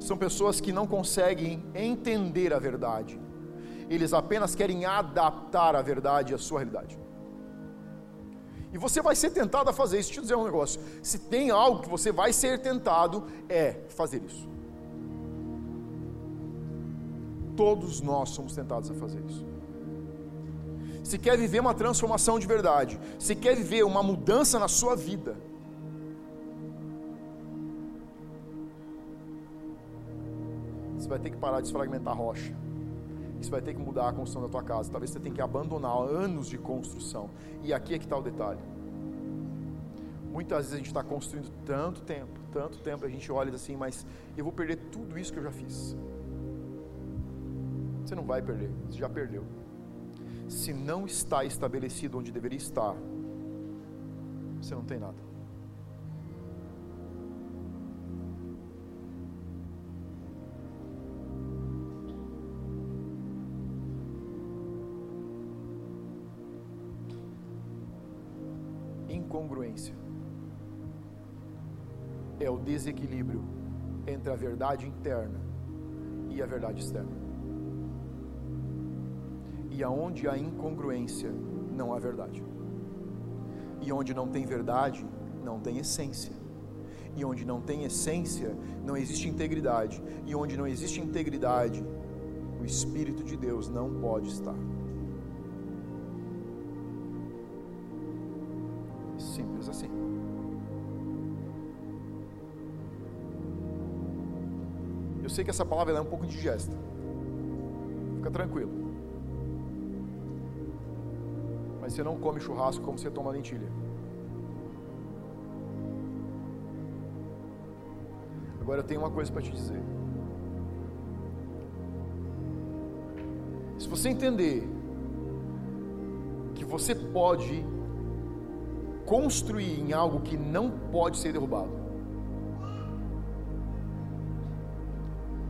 São pessoas que não conseguem entender a verdade, eles apenas querem adaptar a verdade à sua realidade. E você vai ser tentado a fazer isso. Deixa eu dizer um negócio. Se tem algo que você vai ser tentado, é fazer isso. Todos nós somos tentados a fazer isso. Se quer viver uma transformação de verdade, se quer viver uma mudança na sua vida, você vai ter que parar de esfragmentar a rocha. Você vai ter que mudar a construção da tua casa. Talvez você tenha que abandonar anos de construção. E aqui é que está o detalhe. Muitas vezes a gente está construindo tanto tempo, tanto tempo, a gente olha assim, mas eu vou perder tudo isso que eu já fiz. Você não vai perder, você já perdeu. Se não está estabelecido onde deveria estar, você não tem nada. incongruência é o desequilíbrio entre a verdade interna e a verdade externa. E aonde há incongruência, não há verdade. E onde não tem verdade, não tem essência. E onde não tem essência, não existe integridade. E onde não existe integridade, o Espírito de Deus não pode estar. Simples assim. Eu sei que essa palavra é um pouco indigesta. Fica tranquilo. Mas você não come churrasco como você toma lentilha. Agora eu tenho uma coisa para te dizer. Se você entender que você pode construir em algo que não pode ser derrubado,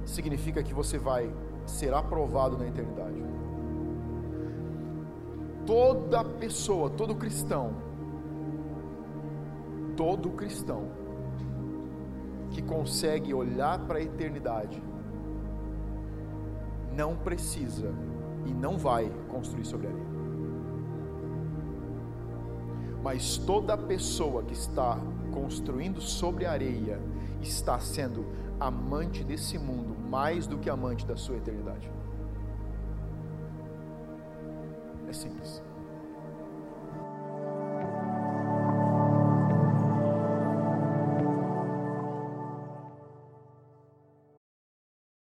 significa que você vai ser aprovado na eternidade. Toda pessoa, todo cristão, todo cristão que consegue olhar para a eternidade, não precisa e não vai construir sobre areia. Mas toda pessoa que está construindo sobre areia está sendo amante desse mundo mais do que amante da sua eternidade. É simples.